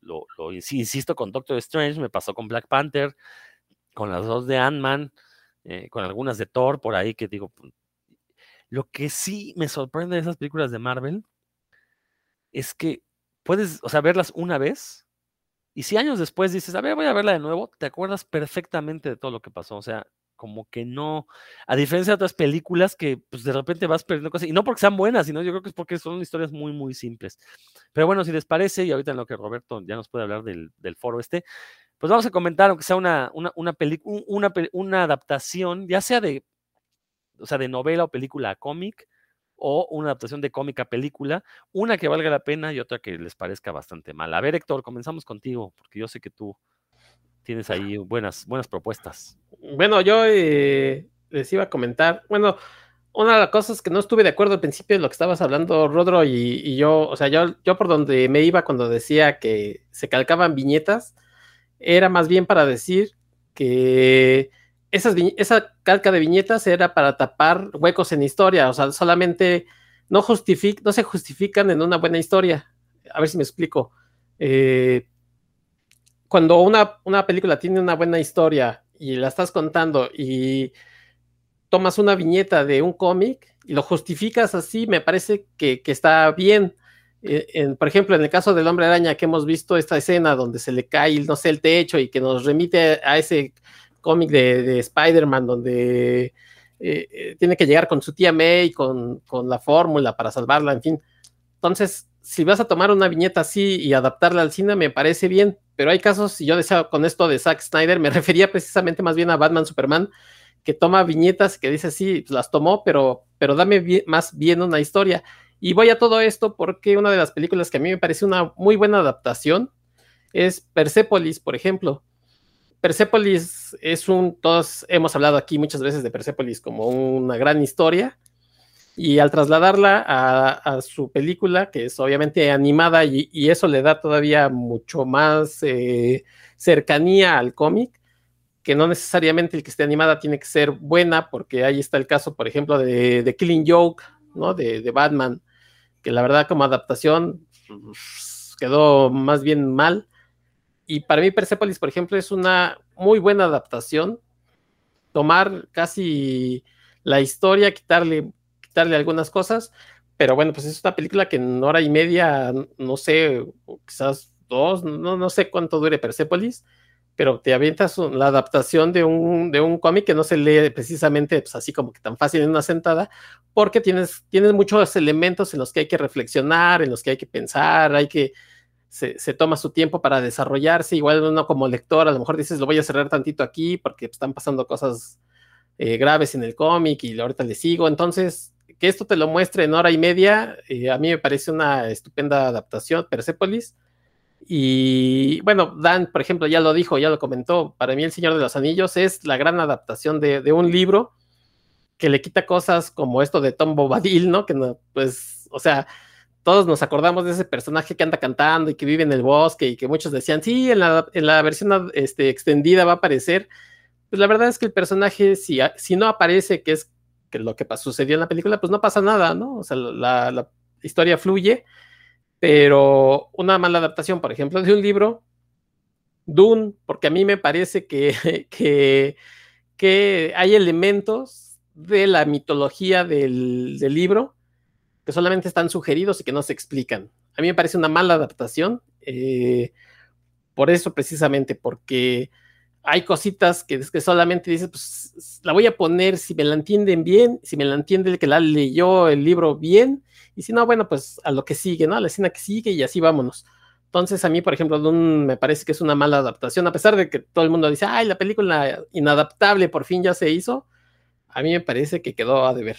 S1: lo, lo, insisto, con Doctor Strange, me pasó con Black Panther, con las dos de Ant-Man, eh, con algunas de Thor, por ahí que digo, lo que sí me sorprende de esas películas de Marvel es que puedes, o sea, verlas una vez y si años después dices, a ver, voy a verla de nuevo, te acuerdas perfectamente de todo lo que pasó. O sea, como que no, a diferencia de otras películas que pues de repente vas perdiendo cosas, y no porque sean buenas, sino yo creo que es porque son historias muy, muy simples. Pero bueno, si les parece, y ahorita en lo que Roberto ya nos puede hablar del, foro este, pues vamos a comentar, aunque sea una, una, una, una, una adaptación, ya sea de, o sea, de novela o película a cómic, o una adaptación de cómica película, una que valga la pena y otra que les parezca bastante mal. A ver, Héctor, comenzamos contigo, porque yo sé que tú tienes ahí buenas, buenas propuestas.
S3: Bueno, yo eh, les iba a comentar, bueno, una de las cosas que no estuve de acuerdo al principio de lo que estabas hablando, Rodro, y, yo, o sea, yo, yo por donde me iba cuando decía que se calcaban viñetas, era más bien para decir que esa calca de viñetas era para tapar huecos en historia, o sea, solamente no, no se justifican en una buena historia. A ver si me explico. Eh, cuando una, una, película tiene una buena historia y la estás contando y tomas una viñeta de un cómic y lo justificas así, me parece que, está bien. Eh, por ejemplo, en el caso del hombre araña que hemos visto esta escena donde se le cae, no sé, el techo y que nos remite a ese cómic de, Spider-Man donde eh, eh, tiene que llegar con su tía May, con, con la fórmula para salvarla, en fin. Entonces, si vas a tomar una viñeta así y adaptarla al cine, me parece bien, pero hay casos, y yo decía con esto de Zack Snyder, me refería precisamente más bien a Batman Superman, que toma viñetas que dice, sí, las tomó, pero, pero dame más bien una historia. Y voy a todo esto porque una de las películas que a mí me parece una muy buena adaptación es Persepolis, por ejemplo. Persepolis es un, todos hemos hablado aquí muchas veces de Persepolis como una gran historia, y al trasladarla a, su película, que es obviamente animada y, eso le da todavía mucho más eh, cercanía al cómic, que no necesariamente el que esté animada tiene que ser buena, porque ahí está el caso, por ejemplo, de, Killing Joke, ¿no? De, de, Batman, que la verdad como adaptación pues, quedó más bien mal. Y para mí Persepolis, por ejemplo, es una muy buena adaptación. Tomar casi la historia, quitarle darle algunas cosas, pero bueno, pues es una película que en hora y media, no sé, quizás dos, no, no sé cuánto dure Persepolis, pero te avientas la adaptación de un, de un cómic que no se lee precisamente pues, así como que tan fácil en una sentada, porque tienes, tienes muchos elementos en los que hay que reflexionar, en los que hay que pensar, hay que, se, toma su tiempo para desarrollarse, igual uno como lector a lo mejor dices, lo voy a cerrar tantito aquí porque están pasando cosas eh, graves en el cómic y ahorita le sigo, entonces que esto te lo muestre en hora y media, eh, a mí me parece una estupenda adaptación, Persepolis. Y bueno, Dan, por ejemplo, ya lo dijo, ya lo comentó, para mí El Señor de los Anillos es la gran adaptación de, un libro que le quita cosas como esto de Tom Bobadil, ¿no? Que no, pues, o sea, todos nos acordamos de ese personaje que anda cantando y que vive en el bosque y que muchos decían, sí, en la, en la versión este, extendida va a aparecer. Pues la verdad es que el personaje, si, si no aparece, que es que lo que sucedió en la película, pues no pasa nada, ¿no? O sea, la, historia fluye, pero una mala adaptación, por ejemplo, de un libro, Dune, porque a mí me parece que, que, que hay elementos de la mitología del, libro que solamente están sugeridos y que no se explican. A mí me parece una mala adaptación, eh, por eso precisamente, porque hay cositas que, que solamente dices, pues la voy a poner si me la entienden bien, si me la entiende el que la leyó el libro bien, y si no, bueno, pues a lo que sigue, ¿no? A la escena que sigue y así vámonos. Entonces, a mí, por ejemplo, me parece que es una mala adaptación, a pesar de que todo el mundo dice, ay, la película inadaptable por fin ya se hizo, a mí me parece que quedó a deber.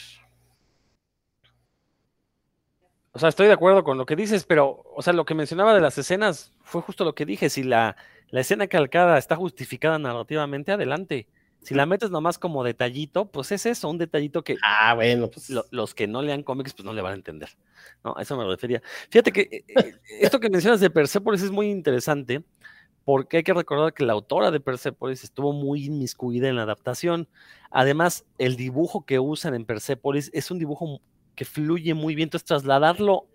S1: O sea, estoy de acuerdo con lo que dices, pero, o sea, lo que mencionaba de las escenas fue justo lo que dije. Si la, la escena calcada está justificada narrativamente, adelante. Si la metes nomás como detallito, pues es eso, un detallito que
S3: ah, bueno, pues
S1: los que no lean cómics pues no le van a entender. No, a eso me refería. Fíjate que eh, eh, esto que mencionas de Persepolis es muy interesante porque hay que recordar que la autora de Persepolis estuvo muy inmiscuida en la adaptación. Además, el dibujo que usan en Persepolis es un dibujo que fluye muy bien. Entonces, trasladarlo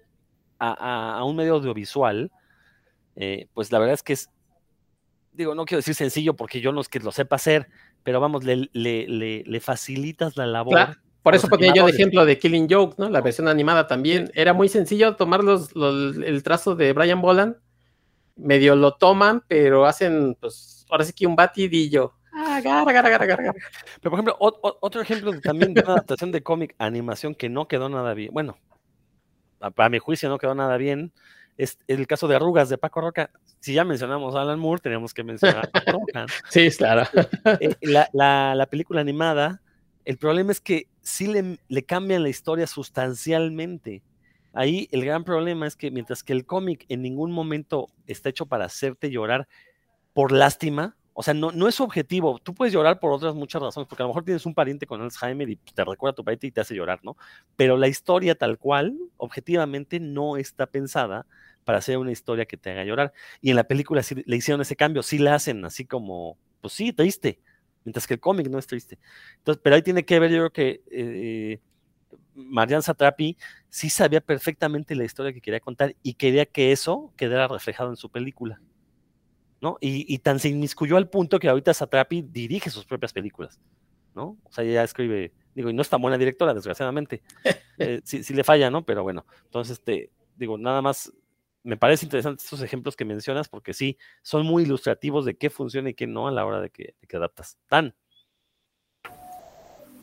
S1: a, un medio audiovisual, eh, pues la verdad es que es digo, no quiero decir sencillo porque yo no es que lo sepa hacer, pero vamos, le, le, le, facilitas la labor.
S3: Por eso ponía yo de ejemplo de Killing Joke, ¿no? La versión animada también. Era muy sencillo tomar los, el trazo de Brian Boland, medio lo toman, pero hacen, pues, ahora sí que un batidillo. Ah, gara, gara.
S1: Pero, por ejemplo, otro ejemplo también de una adaptación de cómic animación que no quedó nada bien. Bueno, para mi juicio no quedó nada bien es el caso de Arrugas de Paco Roca. Si ya mencionamos a Alan Moore, tenemos que mencionar a Paco Roca.
S3: Sí, claro.
S1: Eh, la, película animada, el problema es que sí le, le cambian la historia sustancialmente. Ahí el gran problema es que mientras que el cómic en ningún momento está hecho para hacerte llorar por lástima, o sea, no, no es objetivo. Tú puedes llorar por otras muchas razones, porque a lo mejor tienes un pariente con Alzheimer y te recuerda a tu pariente y te hace llorar, ¿no? Pero la historia tal cual, objetivamente, no está pensada para hacer una historia que te haga llorar. Y en la película sí le hicieron ese cambio, sí la hacen así como, pues sí, triste, mientras que el cómic no es triste. Entonces, pero ahí tiene que ver, yo creo que eh, Marianne Satrapi sí sabía perfectamente la historia que quería contar y quería que eso quedara reflejado en su película. ¿No? Y, tan se inmiscuyó al punto que ahorita Satrapi dirige sus propias películas, ¿no? O sea, ella escribe, digo, y no es tan buena directora, desgraciadamente. Eh, sí, sí, le falla, ¿no? Pero bueno, entonces, este, digo, nada más me parece interesante estos ejemplos que mencionas porque sí, son muy ilustrativos de qué funciona y qué no a la hora de que, adaptas. tan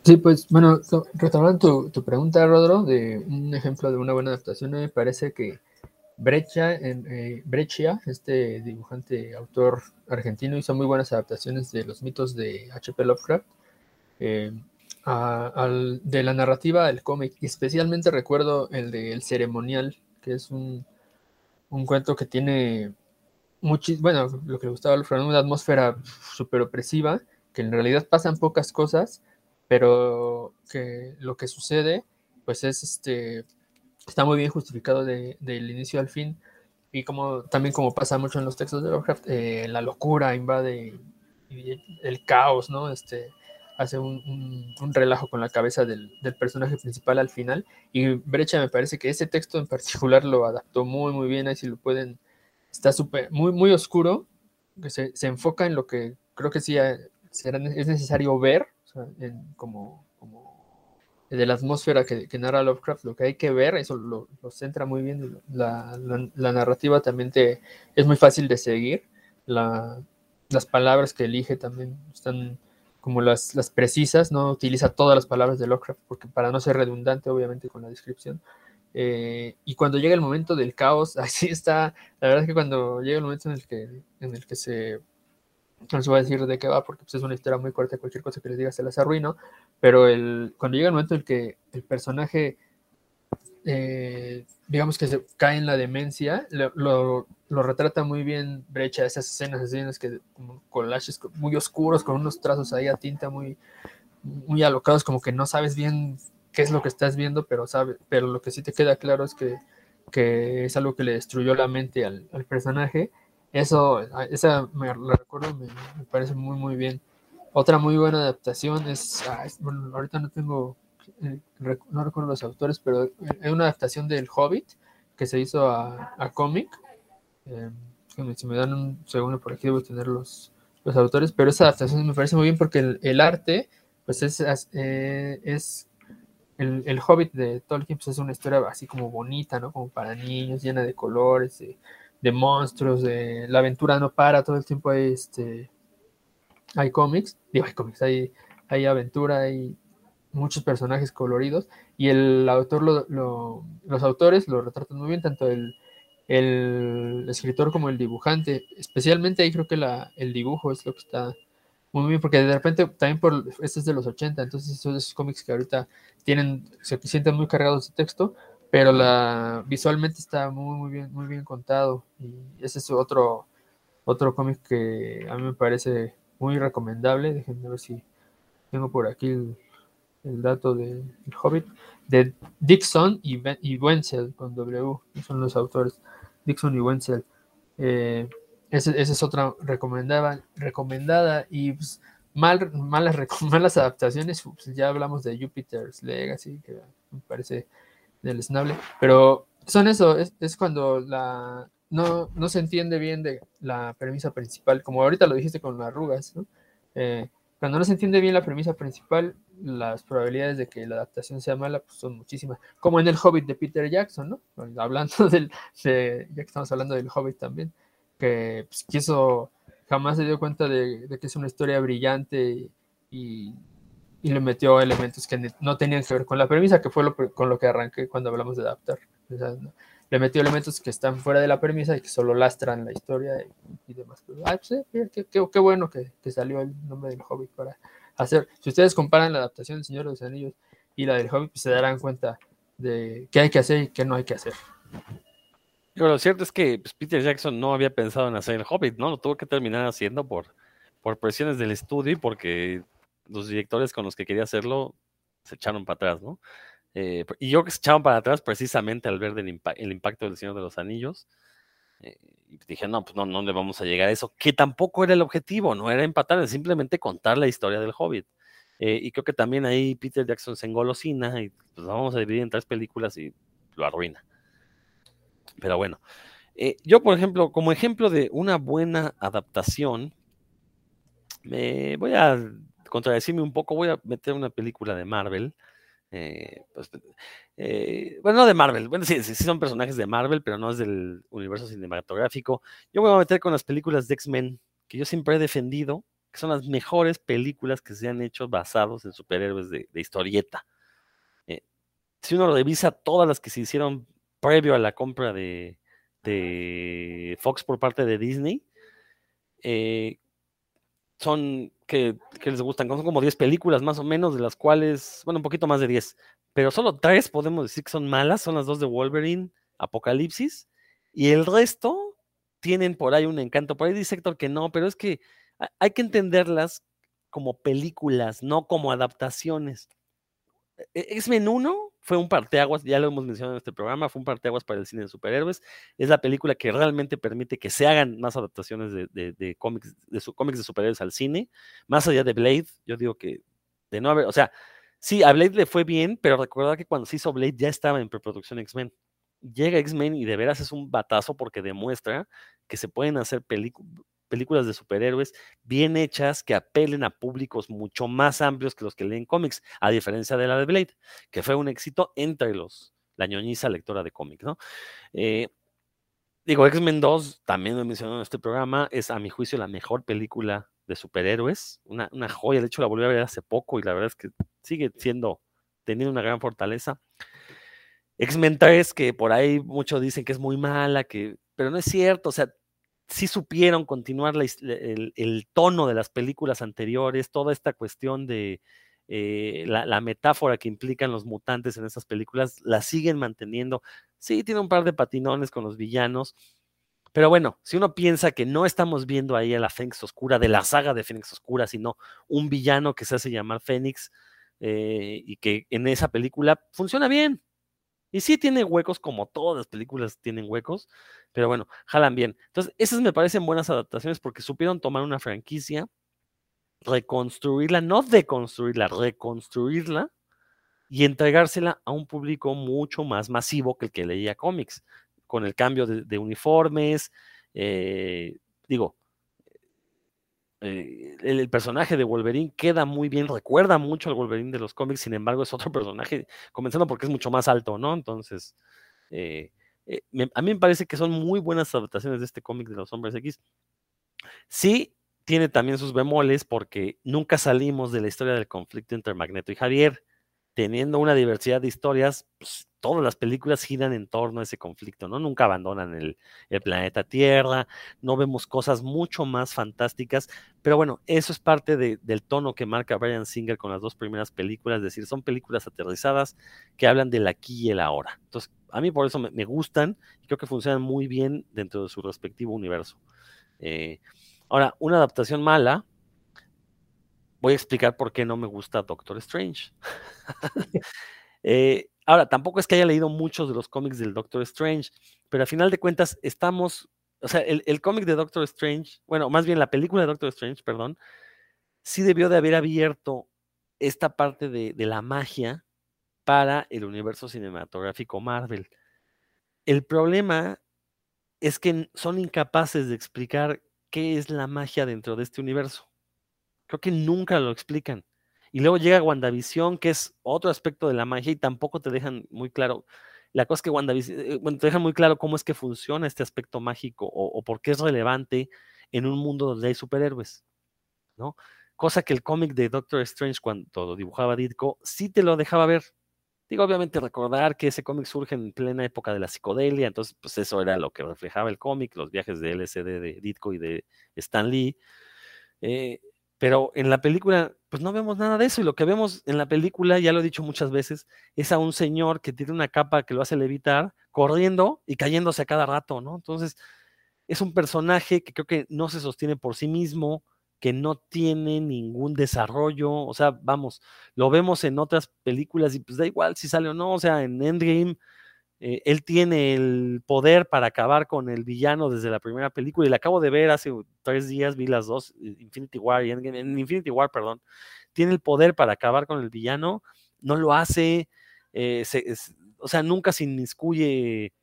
S2: Sí, pues bueno, retomando tu, pregunta, Rodro, de un ejemplo de una buena adaptación, me parece que Brecha, en, eh, Breccia, este dibujante, autor argentino, hizo muy buenas adaptaciones de los mitos de H.P. Lovecraft, eh, de la narrativa del cómic. Especialmente recuerdo el de El Ceremonial, que es un, un cuento que tiene muchísimo, bueno, lo que le gustaba a Lovecraft, una atmósfera súper opresiva, que en realidad pasan pocas cosas, pero que lo que sucede, pues es este, está muy bien justificado de, del inicio al fin, y como también como pasa mucho en los textos de Lovecraft, eh, la locura invade el caos, ¿no? Este, hace un, un, relajo con la cabeza del, del, personaje principal al final, y Brecha me parece que ese texto en particular lo adaptó muy, muy bien, ahí si lo pueden, está súper, muy, muy oscuro, que se, se, enfoca en lo que creo que sí eh, será, es necesario ver, como, como de la atmósfera que, que, narra Lovecraft, lo que hay que ver, eso lo, centra muy bien. La, la, narrativa también te, es muy fácil de seguir. La, las palabras que elige también están como las, las, precisas, no utiliza todas las palabras de Lovecraft, porque para no ser redundante, obviamente, con la descripción. Eh, y cuando llega el momento del caos, así está. La verdad es que cuando llega el momento en el que, en el que se no les voy a decir de qué va porque pues, es una historia muy corta, cualquier cosa que les diga se las arruino, pero el, cuando llega el momento en que el personaje, eh, digamos que se cae en la demencia, lo, lo, retrata muy bien Brecha, esas escenas, escenas que como collages muy oscuros, con unos trazos ahí a tinta muy, muy alocados, como que no sabes bien qué es lo que estás viendo, pero, sabe, pero lo que sí te queda claro es que, que es algo que le destruyó la mente al, al personaje eso, ah, esa me la recuerdo, me, parece muy, muy bien. Otra muy buena adaptación es, ah, bueno, ahorita no tengo, eh, no recuerdo los autores, pero es una adaptación del Hobbit que se hizo a, a cómic. Eh, si me dan un segundo por aquí, debo tener los, los autores, pero esa adaptación me parece muy bien porque el, el arte, pues es, eh, es el, el, Hobbit de Tolkien, pues es una historia así como bonita, ¿no? Como para niños, llena de colores, de, de monstruos, de la aventura no para, todo el tiempo hay este hay cómics, digo hay cómics, hay, hay aventura, hay muchos personajes coloridos y el autor lo, los autores lo retratan muy bien, tanto el, el, escritor como el dibujante, especialmente ahí creo que la, el dibujo es lo que está muy bien, porque de repente también por este es de los 80, entonces esos cómics que ahorita tienen, se sienten muy cargados de texto, pero la visualmente está muy, muy bien, muy bien contado y ese es otro otro cómic que a mí me parece muy recomendable. Déjenme ver si tengo por aquí el, dato de el Hobbit de Dixon y, y, Wenzel con W, son los autores Dixon y Wenzel. Eh, es otra recomendada, recomendada y pues, mal, malas, malas adaptaciones. Ya hablamos de Jupiter's Legacy, que me parece del Snable, pero son eso, es, cuando la no, no, se entiende bien de la premisa principal, como ahorita lo dijiste con las arrugas, eh, cuando no se entiende bien la premisa principal, las probabilidades de que la adaptación sea mala pues son muchísimas, como en el Hobbit de Peter Jackson, ¿no? Hablando del, de, ya que estamos hablando del Hobbit también, que pues, quiso, jamás se dio cuenta de, que es una historia brillante y le metió elementos que no tenían que ver con la premisa, que fue lo, con lo que arranqué cuando hablamos de adaptar. Le metió elementos que están fuera de la premisa y que solo lastran la historia y, demás. ah, pues, qué, qué, bueno que, que, salió el nombre del Hobbit para hacer. Si ustedes comparan la adaptación del Señor de los Anillos y la del Hobbit, pues se darán cuenta de qué hay que hacer y qué no hay que hacer.
S1: Pero lo cierto es que pues, Peter Jackson no había pensado en hacer el Hobbit, ¿no? Lo tuvo que terminar haciendo por, por presiones del estudio y porque los directores con los que quería hacerlo se echaron para atrás, ¿no? Eh, y yo que se echaron para atrás precisamente al ver el, impacto del Señor de los Anillos. Eh, y dije, no, pues no, no le vamos a llegar a eso, que tampoco era el objetivo, no era empatar, es simplemente contar la historia del Hobbit. Eh, y creo que también ahí Peter Jackson se engolosina y pues vamos a dividir en tres películas y lo arruina. Pero bueno, yo por ejemplo, como ejemplo de una buena adaptación, me voy a contradecirme un poco, voy a meter una película de Marvel Eh, pues, eh, bueno, no de Marvel. Bueno, sí, sí, son personajes de Marvel, pero no es del universo cinematográfico. Yo me voy a meter con las películas de X-Men, que yo siempre he defendido, que son las mejores películas que se han hecho basados en superhéroes de, historieta. Eh, si uno revisa todas las que se hicieron previo a la compra de, de Fox por parte de Disney, son que, les gustan, son como 10 películas más o menos, de las cuales, bueno, un poquito más de 10, pero solo tres podemos decir que son malas, son las dos de Wolverine, Apocalipsis, y el resto tienen por ahí un encanto. Por ahí dice Héctor que no, pero es que hay que entenderlas como películas, no como adaptaciones. E-, X-Men 1 fue un parteaguas, ya lo hemos mencionado en este programa, fue un parteaguas para el cine de superhéroes. Es la película que realmente permite que se hagan más adaptaciones de, cómics, de cómics de superhéroes al cine. Más allá de Blade, yo digo que de no haber, o sea, sí, a Blade le fue bien, pero recuerda que cuando se hizo Blade ya estaba en preproducción X-Men. Llega X-Men y de veras es un batazo porque demuestra que se pueden hacer películas películas de superhéroes bien hechas que apelen a públicos mucho más amplios que los que leen cómics, a diferencia de la de Blade, que fue un éxito entre los, la ñoñiza lectora de cómics, ¿no? Eh, digo, X-Men 2, también lo he mencionado en este programa, es a mi juicio la mejor película de superhéroes, una, joya, de hecho la volví a ver hace poco y la verdad es que sigue siendo, teniendo una gran fortaleza. X-Men 3, que por ahí muchos dicen que es muy mala, que, pero no es cierto, o sea, sí supieron continuar el, tono de las películas anteriores, toda esta cuestión de eh, la, metáfora que implican los mutantes en esas películas, la siguen manteniendo. Sí, tiene un par de patinones con los villanos, pero bueno, si uno piensa que no estamos viendo ahí a la Fénix Oscura, de la saga de Fénix Oscura, sino un villano que se hace llamar Fénix eh, y que en esa película funciona bien, y sí tiene huecos, como todas las películas tienen huecos, pero bueno, jalan bien. Entonces, esas me parecen buenas adaptaciones porque supieron tomar una franquicia, reconstruirla, no deconstruirla, reconstruirla y entregársela a un público mucho más masivo que el que leía cómics, con el cambio de, uniformes, eh, digo, eh, el, personaje de Wolverine queda muy bien, recuerda mucho al Wolverine de los cómics, sin embargo es otro personaje, comenzando porque es mucho más alto, ¿no? Entonces, eh, eh, a mí me parece que son muy buenas adaptaciones de este cómic de los hombres X. Sí, tiene también sus bemoles porque nunca salimos de la historia del conflicto entre Magneto y Javier teniendo una diversidad de historias, pues, todas las películas giran en torno a ese conflicto, ¿no? Nunca abandonan el, planeta Tierra, no vemos cosas mucho más fantásticas, pero bueno, eso es parte del tono que marca Brian Singer con las dos primeras películas, es decir, son películas aterrizadas que hablan del aquí y el ahora. Entonces, a mí por eso me, gustan y creo que funcionan muy bien dentro de su respectivo universo. Eh, ahora, una adaptación mala, voy a explicar por qué no me gusta Doctor Strange. Eh, ahora, tampoco es que haya leído muchos de los cómics del Doctor Strange, pero al final de cuentas estamos, o sea, el, cómic de Doctor Strange, bueno, más bien la película de Doctor Strange, perdón, sí debió de haber abierto esta parte de, de la magia para el universo cinematográfico Marvel. El problema es que son incapaces de explicar qué es la magia dentro de este universo. Creo que nunca lo explican. Y luego llega WandaVision, que es otro aspecto de la magia, y tampoco te dejan muy claro. La cosa es que WandaVision, eh, bueno, te dejan muy claro cómo es que funciona este aspecto mágico o, por qué es relevante en un mundo donde hay superhéroes, ¿no? Cosa que el cómic de Doctor Strange, cuando dibujaba Ditko, sí te lo dejaba ver. Digo, obviamente recordar que ese cómic surge en plena época de la psicodelia, entonces pues eso era lo que reflejaba el cómic, los viajes de LSD de Ditko y de Stan Lee. Eh, pero en la película, pues no vemos nada de eso. Y lo que vemos en la película, ya lo he dicho muchas veces, es a un señor que tiene una capa que lo hace levitar, corriendo y cayéndose a cada rato, ¿no? Entonces, es un personaje que creo que no se sostiene por sí mismo, que no tiene ningún desarrollo. O sea, vamos, lo vemos en otras películas y pues da igual si sale o no. O sea, en Endgame eh, él tiene el poder para acabar con el villano desde la primera película y la acabo de ver hace tres días, vi las dos, eh, Infinity War y en Infinity War, perdón, tiene el poder para acabar con el villano, no lo hace, eh, o sea, nunca se inmiscuye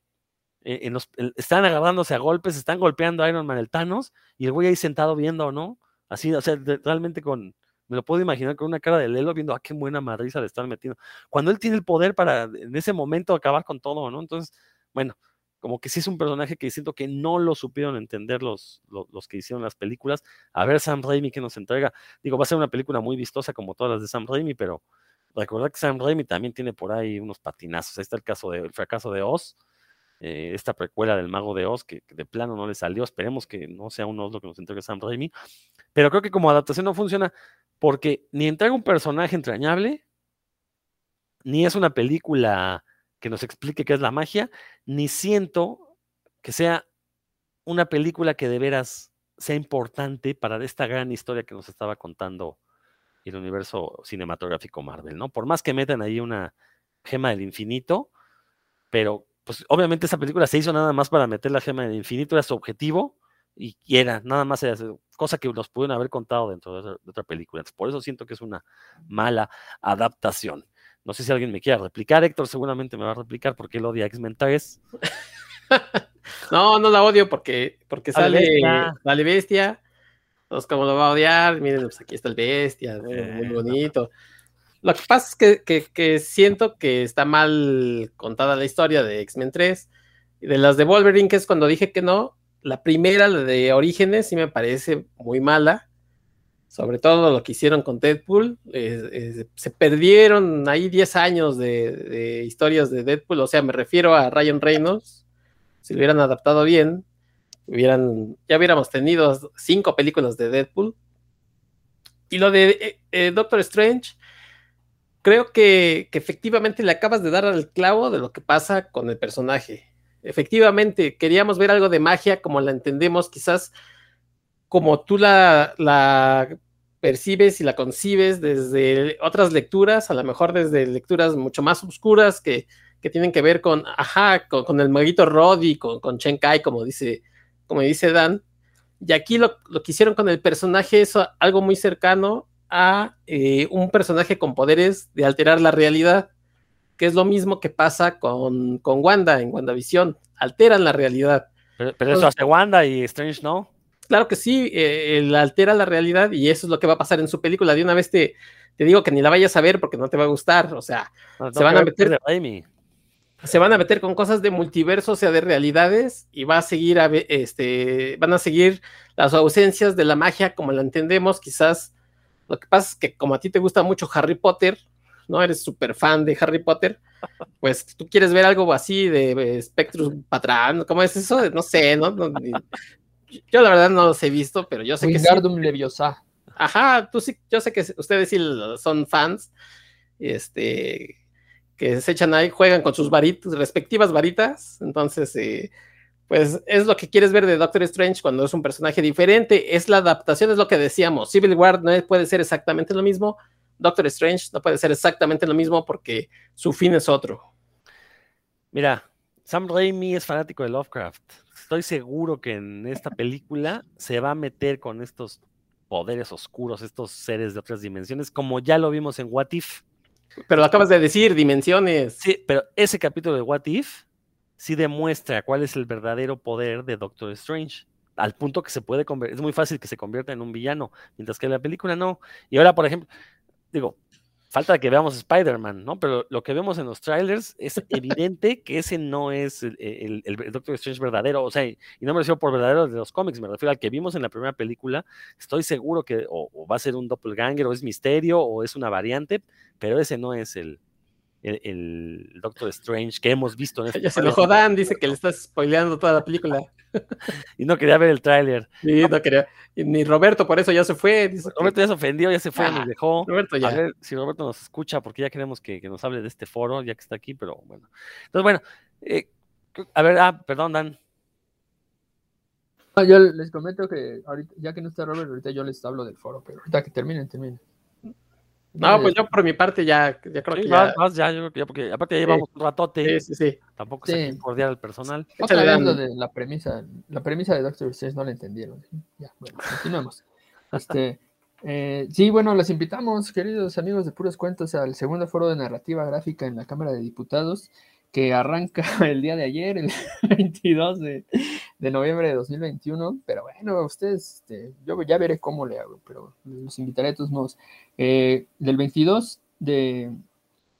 S1: en los, están agarrándose a golpes, están golpeando a Iron Man el Thanos y el güey ahí sentado viendo, ¿no? Así, o sea, realmente con, Lo puedo imaginar con una cara de Lelo viendo, ah, qué buena madriza le están metiendo. Cuando él tiene el poder para en ese momento acabar con todo, ¿no? Entonces, bueno, como que sí es un personaje que siento que no lo supieron entender los, los, que hicieron las películas. A ver Sam Raimi que nos entrega. Digo, va a ser una película muy vistosa como todas las de Sam Raimi, pero recordad que Sam Raimi también tiene por ahí unos patinazos. Ahí está el caso del fracaso de Oz, eh, esta precuela del Mago de Oz, que, de plano no le salió. Esperemos que no sea un Oz lo que nos entregue Sam Raimi. Pero creo que como adaptación no funciona porque ni entrega un personaje entrañable, ni es una película que nos explique qué es la magia, ni siento que sea una película que de veras sea importante para esta gran historia que nos estaba contando el universo cinematográfico Marvel, ¿no? Por más que metan ahí una gema del infinito, pero pues obviamente esa película se hizo nada más para meter la gema del infinito, era su objetivo y, era nada más era cosa que nos pudieron haber contado dentro de otra, película. por eso siento que es una mala adaptación. No sé si alguien me quiera replicar. Héctor seguramente me va a replicar porque él odia X-Men 3.
S3: no, no la odio porque, porque sale, bestia. sale bestia. Entonces, como lo va a odiar, miren, pues aquí está el bestia, muy bonito. Lo que pasa es que, que, siento que está mal contada la historia de X-Men 3. Y de las de Wolverine, que es cuando dije que no, la primera, la de Orígenes, sí me parece muy mala sobre todo lo que hicieron con Deadpool. se perdieron ahí 10 años de, historias de Deadpool, o sea, me refiero a Ryan Reynolds. Si lo hubieran adaptado bien, hubieran, ya hubiéramos tenido cinco películas de Deadpool. Y lo de eh, eh, Doctor Strange, creo que, que efectivamente le acabas de dar al clavo de lo que pasa con el personaje. Efectivamente, queríamos ver algo de magia como la entendemos, quizás como tú la, la percibes y la concibes desde otras lecturas, a lo mejor desde lecturas mucho más oscuras que, tienen que ver con, ajá, con, el maguito Roddy, con, con Chen Kai, como dice, como dice Dan. Y aquí lo, que hicieron con el personaje es algo muy cercano a eh, un personaje con poderes de alterar la realidad, que es lo mismo que pasa con, con Wanda en WandaVision, alteran la realidad.
S1: Pero, eso hace Wanda y Strange no
S3: claro que sí, eh, altera la realidad y eso es lo que va a pasar en su película. De una vez te, te digo que ni la vayas a ver porque no te va a gustar. O sea, se van a meter. Se van a meter con cosas de multiverso, o sea, de realidades, y va a seguir a, este, van a seguir las ausencias de la magia como la entendemos. Quizás lo que pasa es que como a ti te gusta mucho Harry Potter, ¿no? Eres súper fan de Harry Potter, pues tú quieres ver algo así de Spectrum Patran, ¿cómo es eso? No sé, ¿no? yo la verdad no los he visto, pero yo sé que.
S2: Wingardium Leviosa.
S3: Ajá, tú sí, yo sé que ustedes sí son fans. Este. Que se echan ahí, juegan con sus varitas, respectivas varitas. Entonces, eh, pues es lo que quieres ver de Doctor Strange cuando es un personaje diferente. Es la adaptación, es lo que decíamos. Civil War no puede ser exactamente lo mismo. Doctor Strange no puede ser exactamente lo mismo porque su fin es otro.
S1: Mira, Sam Raimi es fanático de Lovecraft estoy seguro que en esta película se va a meter con estos poderes oscuros, estos seres de otras dimensiones, como ya lo vimos en What If.
S3: Pero lo acabas de decir, dimensiones.
S1: Sí, pero ese capítulo de What If sí demuestra cuál es el verdadero poder de Doctor Strange. Al punto que se puede convertir, es muy fácil que se convierta en un villano, mientras que en la película no. Y ahora, por ejemplo, digo, falta que veamos Spider-Man, ¿no? Pero lo que vemos en los trailers es evidente que ese no es el, Doctor Strange verdadero, o sea, y no me refiero por verdadero de los cómics, me refiero al que vimos en la primera película. Estoy seguro que o, va a ser un doppelganger, o es misterio, o es una variante, pero ese no es el, el, Doctor Strange que hemos visto en
S3: este Ya se lo jodan, dice que le estás spoileando toda la película.
S1: y no quería ver el tráiler.
S3: Sí, no quería. ni Roberto, por eso ya se fue.
S1: Roberto ya se ofendió, ya se fue, nos ah, dejó. Roberto ya. A ver si Roberto nos escucha, porque ya queremos que, nos hable de este foro, ya que está aquí, pero bueno. Entonces, bueno, eh, a ver, ah, perdón, Dan.
S2: yo les comento que ahorita, ya que no está Robert, ahorita yo les hablo del foro, pero ahorita que terminen, terminen.
S3: No, pues yo por mi parte ya, ya creo que ya.
S1: Más, ya, yo creo que ya, porque aparte ya llevamos un ratote. Sí, sí, sí. Tampoco se cordial al personal.
S2: hablando de la premisa, la premisa de Doctor Strange no la entendieron. Ya, bueno, continuamos. Este, eh, sí, bueno, los invitamos, queridos amigos de Puros Cuentos, al segundo foro de narrativa gráfica en la Cámara de Diputados, que arranca el día de ayer, el 22 de, de noviembre de 2021, pero bueno, ustedes, este, yo ya veré cómo le hago, pero los invitaré a todos modos. Eh, del 22 de,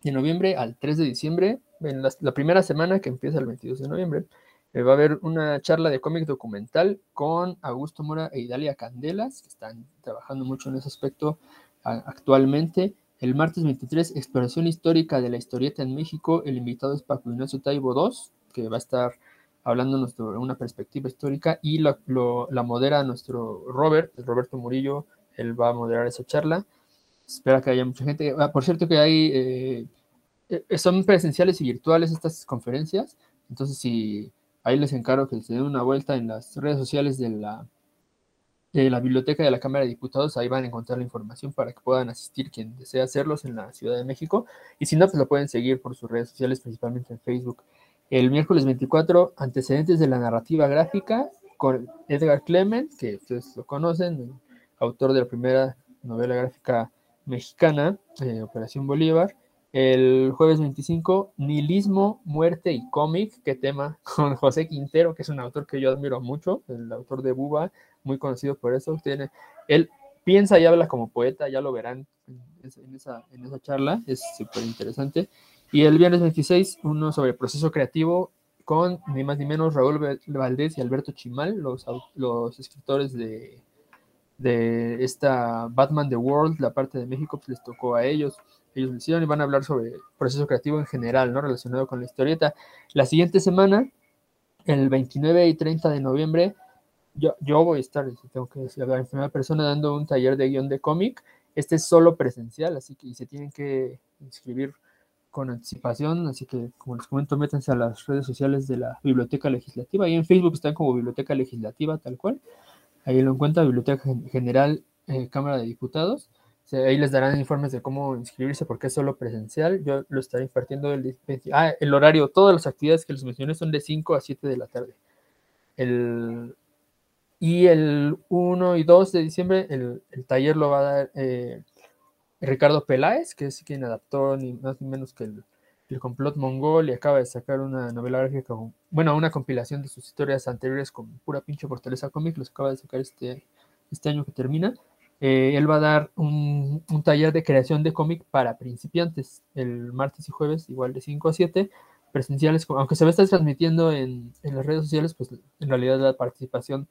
S2: de, noviembre al 3 de diciembre, en la, primera semana que empieza el 22 de noviembre, eh, va a haber una charla de cómic documental con Augusto Mora e Idalia Candelas, que están trabajando mucho en ese aspecto actualmente. El martes 23, exploración histórica de la historieta en México. El invitado es Paco Ignacio Taibo II, que va a estar hablándonos sobre una perspectiva histórica y lo, la modera nuestro Robert, Roberto Murillo, él va a moderar esa charla. Espera que haya mucha gente. Ah, por cierto que hay, eh, eh, son presenciales y virtuales estas conferencias, entonces si ahí les encargo que se den una vuelta en las redes sociales de la, de la biblioteca de la Cámara de Diputados, ahí van a encontrar la información para que puedan asistir quien desea hacerlos en la Ciudad de México, y si no, pues lo pueden seguir por sus redes sociales, principalmente en Facebook. El miércoles 24, antecedentes de la narrativa gráfica con Edgar Clement, que ustedes lo conocen, autor de la primera novela gráfica mexicana, eh, Operación Bolívar. El jueves 25, Nihilismo, Muerte y Cómic, qué tema, con José Quintero, que es un autor que yo admiro mucho, el autor de Buba, muy conocido por eso. Tiene, él piensa y habla como poeta, ya lo verán en esa, en esa charla, es súper interesante. Y el viernes 26, uno sobre proceso creativo con ni más ni menos Raúl Valdés y Alberto Chimal, los, los escritores de, de esta Batman The World, la parte de México, pues les tocó a ellos. Ellos lo hicieron y van a hablar sobre proceso creativo en general, ¿no? Relacionado con la historieta. La siguiente semana, el 29 y 30 de noviembre, yo, yo voy a estar, tengo que decir, en primera persona dando un taller de guion de cómic. Este es solo presencial, así que se tienen que inscribir con anticipación, así que como les comento, métanse a las redes sociales de la Biblioteca Legislativa, y en Facebook están como Biblioteca Legislativa, tal cual, ahí lo encuentra, Biblioteca General eh, Cámara de Diputados, ahí les darán informes de cómo inscribirse porque es solo presencial, yo lo estaré impartiendo el, ah, horario, todas las actividades que les mencioné son de 5 a 7 de la tarde. El, y el 1 y 2 de diciembre el, el taller lo va a dar... Eh, Ricardo Peláez, que es quien adaptó ni más ni menos que el, el, complot mongol y acaba de sacar una novela gráfica, bueno, una compilación de sus historias anteriores con pura pinche fortaleza cómic, los acaba de sacar este, este año que termina. Eh, él va a dar un, un, taller de creación de cómic para principiantes el martes y jueves, igual de 5 a 7, presenciales, aunque se va a estar transmitiendo en, en las redes sociales, pues en realidad la participación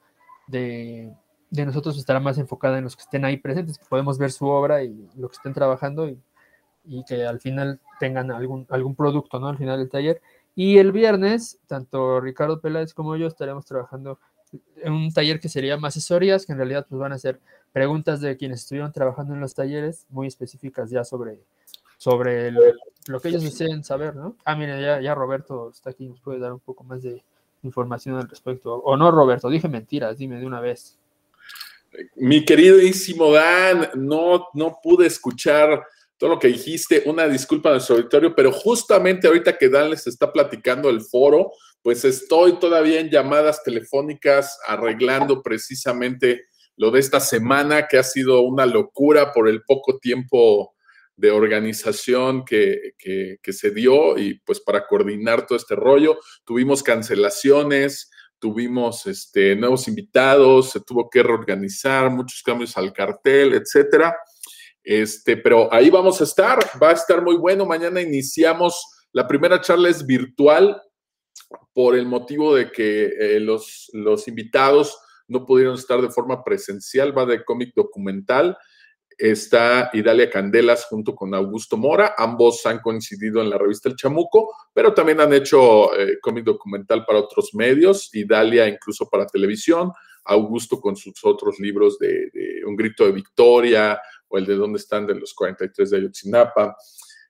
S2: de, de nosotros estará más enfocada en los que estén ahí presentes, que podemos ver su obra y lo que estén trabajando y, y, que al final tengan algún, algún producto, ¿no? Al final del taller. Y el viernes, tanto Ricardo Peláez como yo estaremos trabajando en un taller que sería más asesorías, que en realidad pues, van a ser preguntas de quienes estuvieron trabajando en los talleres, muy específicas ya sobre, sobre el, lo que ellos deseen saber, ¿no? Ah, mire, ya, ya Roberto está aquí, nos puede dar un poco más de información al respecto. O no, Roberto, dije mentiras, dime de una vez.
S4: Mi queridísimo Dan, no, no pude escuchar todo lo que dijiste. Una disculpa a nuestro auditorio, pero justamente ahorita que Dan les está platicando el foro, pues estoy todavía en llamadas telefónicas arreglando precisamente lo de esta semana, que ha sido una locura por el poco tiempo de organización que, que, que se dio y pues para coordinar todo este rollo. Tuvimos cancelaciones, tuvimos este, nuevos invitados, se tuvo que reorganizar, muchos cambios al cartel, etcétera. Este, pero ahí vamos a estar, va a estar muy bueno. Mañana iniciamos, la primera charla es virtual por el motivo de que eh, los, los invitados no pudieron estar de forma presencial, va de cómic documental está Idalia Candelas junto con Augusto Mora. Ambos han coincidido en la revista El Chamuco, pero también han hecho eh, cómic documental para otros medios. Idalia incluso para televisión. Augusto con sus otros libros de, Un grito de victoria o el de dónde están de los 43 de Ayotzinapa,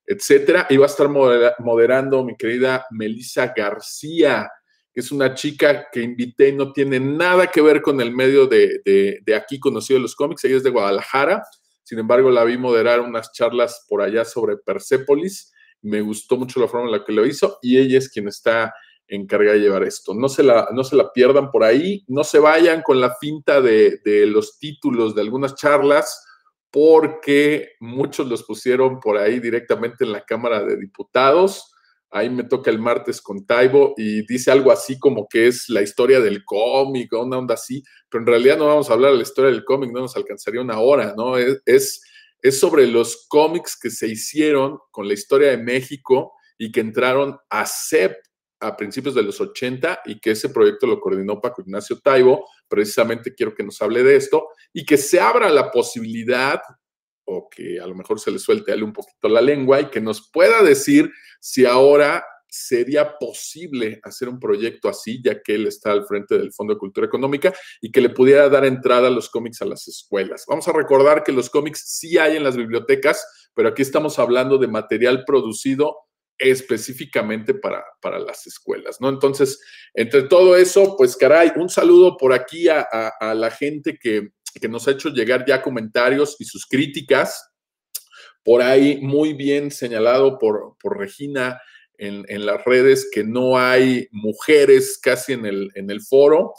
S4: etcétera. Y va a estar moderando mi querida Melissa García, que es una chica que invité y no tiene nada que ver con el medio de, de, de aquí conocido de los cómics. Ella es de Guadalajara sin embargo, la vi moderar unas charlas por allá sobre Persépolis. Me gustó mucho la forma en la que lo hizo y ella es quien está encargada de llevar esto. No se la, no se la pierdan por ahí, no se vayan con la finta de, de los títulos de algunas charlas, porque muchos los pusieron por ahí directamente en la Cámara de Diputados. Ahí me toca el martes con Taibo y dice algo así como que es la historia del cómic una onda así, pero en realidad no vamos a hablar de la historia del cómic, no nos alcanzaría una hora, ¿no? Es, es, es sobre los cómics que se hicieron con la historia de México y que entraron a CEP a principios de los 80 y que ese proyecto lo coordinó Paco Ignacio Taibo. Precisamente quiero que nos hable de esto y que se abra la posibilidad o que a lo mejor se le suelte a un poquito la lengua y que nos pueda decir si ahora sería posible hacer un proyecto así, ya que él está al frente del Fondo de Cultura Económica y que le pudiera dar entrada a los cómics a las escuelas. Vamos a recordar que los cómics sí hay en las bibliotecas, pero aquí estamos hablando de material producido específicamente para, para las escuelas, ¿no? Entonces, entre todo eso, pues caray, un saludo por aquí a, la gente que, que, nos ha hecho llegar ya comentarios y sus críticas. Por ahí, muy bien señalado por, por Regina en, en, las redes, que no hay mujeres casi en el, en el foro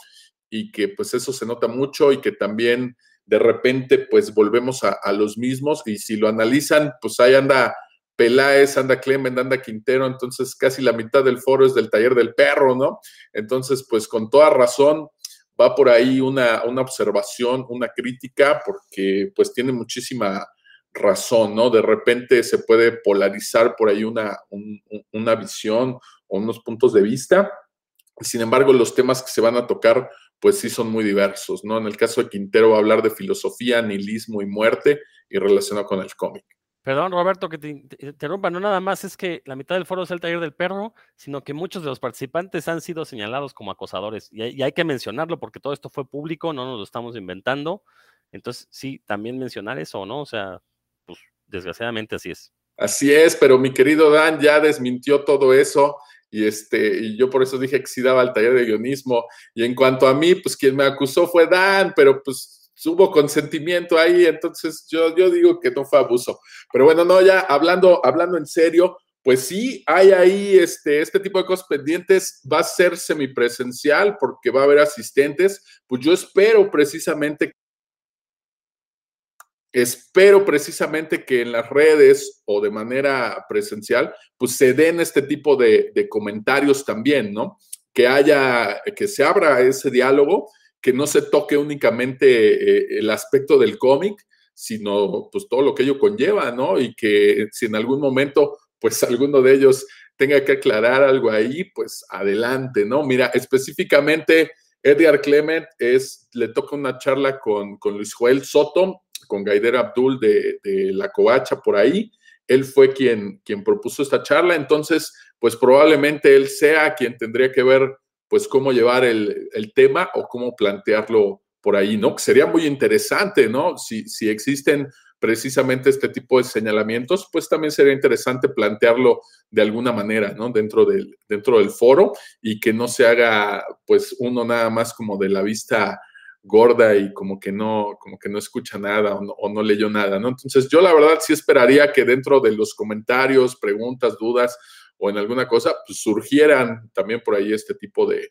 S4: y que pues eso se nota mucho y que también de repente pues volvemos a, a los mismos y si lo analizan, pues ahí anda Peláez, anda Clement, anda Quintero, entonces casi la mitad del foro es del taller del perro, ¿no? Entonces, pues con toda razón va por ahí una, una observación, una crítica, porque pues tiene muchísima razón, ¿no? De repente se puede polarizar por ahí una, una visión o unos puntos de vista. Sin embargo, los temas que se van a tocar, pues sí son muy diversos, ¿no? En el caso de Quintero va a hablar de filosofía, nihilismo y muerte y relacionado con el cómic.
S1: Perdón, Roberto, que te interrumpa. No nada más es que la mitad del foro es el taller del perro, sino que muchos de los participantes han sido señalados como acosadores. Y hay, que mencionarlo porque todo esto fue público, no nos lo estamos inventando. Entonces, sí, también mencionar eso, ¿no? O sea, pues desgraciadamente así es.
S4: Así es, pero mi querido Dan ya desmintió todo eso. Y, este, y yo por eso dije que sí daba el taller de guionismo. Y en cuanto a mí, pues quien me acusó fue Dan, pero pues hubo consentimiento ahí, entonces yo, yo digo que no fue abuso. Pero bueno, no, ya hablando, hablando en serio, pues sí, hay ahí este, este tipo de cosas pendientes, va a ser semipresencial porque va a haber asistentes, pues yo espero precisamente espero precisamente que en las redes o de manera presencial, pues se den este tipo de, de, comentarios también, ¿no? Que haya, que se abra ese diálogo que no se toque únicamente eh, el aspecto del cómic, sino pues todo lo que ello conlleva, ¿no? Y que si en algún momento pues alguno de ellos tenga que aclarar algo ahí, pues adelante, ¿no? Mira, específicamente Edgar Clement es, le toca una charla con, con Luis Joel Soto, con Gaider Abdul de, de, La Covacha por ahí. Él fue quien, quien propuso esta charla, entonces, pues probablemente él sea quien tendría que ver pues cómo llevar el, tema o cómo plantearlo por ahí, ¿no? Sería muy interesante, ¿no? Si, si existen precisamente este tipo de señalamientos, pues también sería interesante plantearlo de alguna manera, ¿no? Dentro del, dentro del foro y que no se haga, pues, uno nada más como de la vista gorda y como que no, como que no escucha nada o no, o no leyó nada, ¿no? Entonces, yo la verdad sí esperaría que dentro de los comentarios, preguntas, dudas, o en alguna cosa, pues surgieran también por ahí este tipo de,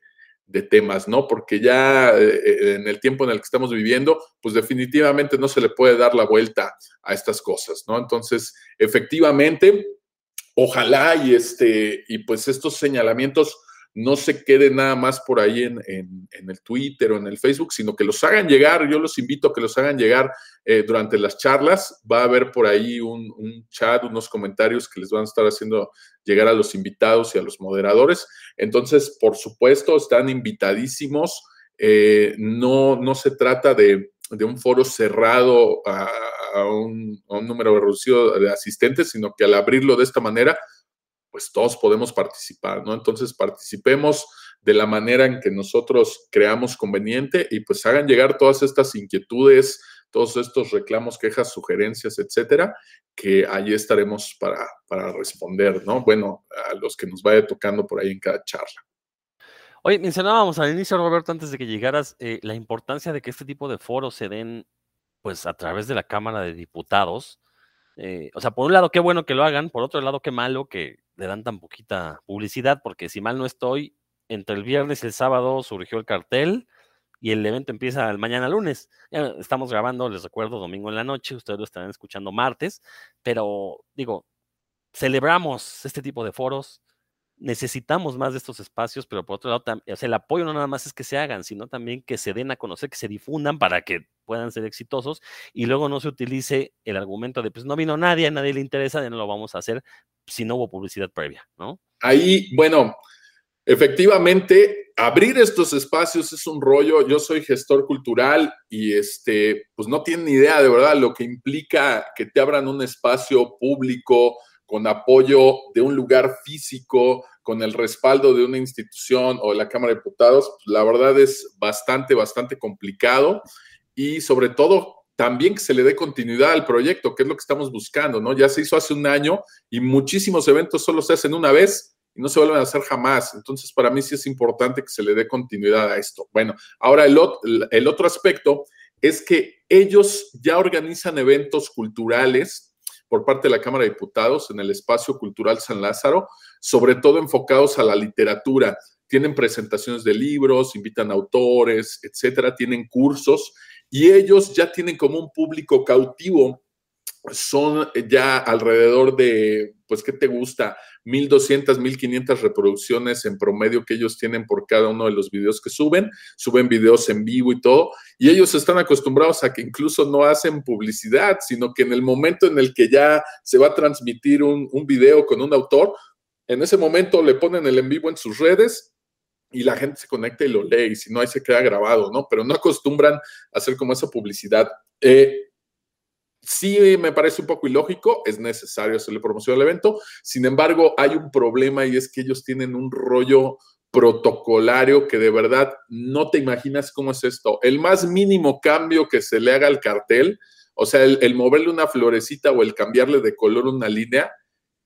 S4: temas, ¿no? Porque ya eh, eh, en el tiempo en el que estamos viviendo, pues definitivamente no se le puede dar la vuelta a estas cosas, ¿no? Entonces, efectivamente, ojalá y este, y pues estos señalamientos no se queden nada más por ahí en, el Twitter o en el Facebook, sino que los hagan llegar. Yo los invito a que los hagan llegar eh, durante las charlas. Va a haber por ahí un, chat, unos comentarios que les van a estar haciendo llegar a los invitados y a los moderadores. Entonces, por supuesto, están invitadísimos. Eh, no, no se trata de, un foro cerrado a un número reducido de asistentes, sino que al abrirlo de esta manera, pues todos podemos participar, ¿no? Entonces participemos de la manera en que nosotros creamos conveniente y pues hagan llegar todas estas inquietudes, todos estos reclamos, quejas, sugerencias, etcétera, que allí estaremos para, para responder, ¿no? Bueno, a los que nos vaya tocando por ahí en cada charla.
S1: Oye, mencionábamos al inicio, Roberto, antes de que llegaras, eh, la importancia de que este tipo de foros se den, pues, a través de la Cámara de Diputados. Eh, o sea, por un lado, qué bueno que lo hagan, por otro lado, qué malo que le dan tan poquita publicidad, porque si mal no estoy, entre el viernes y el sábado surgió el cartel, y el evento empieza el mañana lunes. Estamos grabando, les recuerdo, domingo en la noche, ustedes lo estarán escuchando martes, pero digo, celebramos este tipo de foros, necesitamos más de estos espacios, pero por otro lado, o sea, el apoyo no nada más es que se hagan, sino también que se den a conocer, que se difundan para que puedan ser exitosos y luego no se utilice el argumento de, pues no vino nadie, a nadie le interesa, ya no lo vamos a hacer si no hubo publicidad previa, ¿no?
S4: Ahí, bueno, efectivamente, abrir estos espacios es un rollo. Yo soy gestor cultural y este, pues no tienen ni idea de verdad lo que implica que te abran un espacio público con apoyo de un lugar físico, con el respaldo de una institución o de la Cámara de Diputados. Pues, la verdad es bastante, bastante complicado y sobre todo también que se le dé continuidad al proyecto, que es lo que estamos buscando, ¿no? Ya se hizo hace un año y muchísimos eventos solo se hacen una vez y no se vuelven a hacer jamás. Entonces, para mí sí es importante que se le dé continuidad a esto. Bueno, ahora el, el otro aspecto es que ellos ya organizan eventos culturales por parte de la Cámara de Diputados en el Espacio Cultural San Lázaro, sobre todo enfocados a la literatura. Tienen presentaciones de libros, invitan autores, etcétera, tienen cursos y ellos ya tienen como un público cautivo. Son ya alrededor de, pues, ¿qué te gusta? 1200, 1500 reproducciones en promedio que ellos tienen por cada uno de los videos que suben. Suben videos en vivo y todo. Y ellos están acostumbrados a que incluso no hacen publicidad, sino que en el momento en el que ya se va a transmitir un, un video con un autor, en ese momento le ponen el en vivo en sus redes y la gente se conecta y lo lee, y si no, ahí se queda grabado, ¿no? Pero no acostumbran a hacer como esa publicidad. Eh, sí me parece un poco ilógico, es necesario hacerle promoción al evento, sin embargo, hay un problema y es que ellos tienen un rollo protocolario que de verdad no te imaginas cómo es esto. El más mínimo cambio que se le haga al cartel, o sea, el, el moverle una florecita o el cambiarle de color una línea,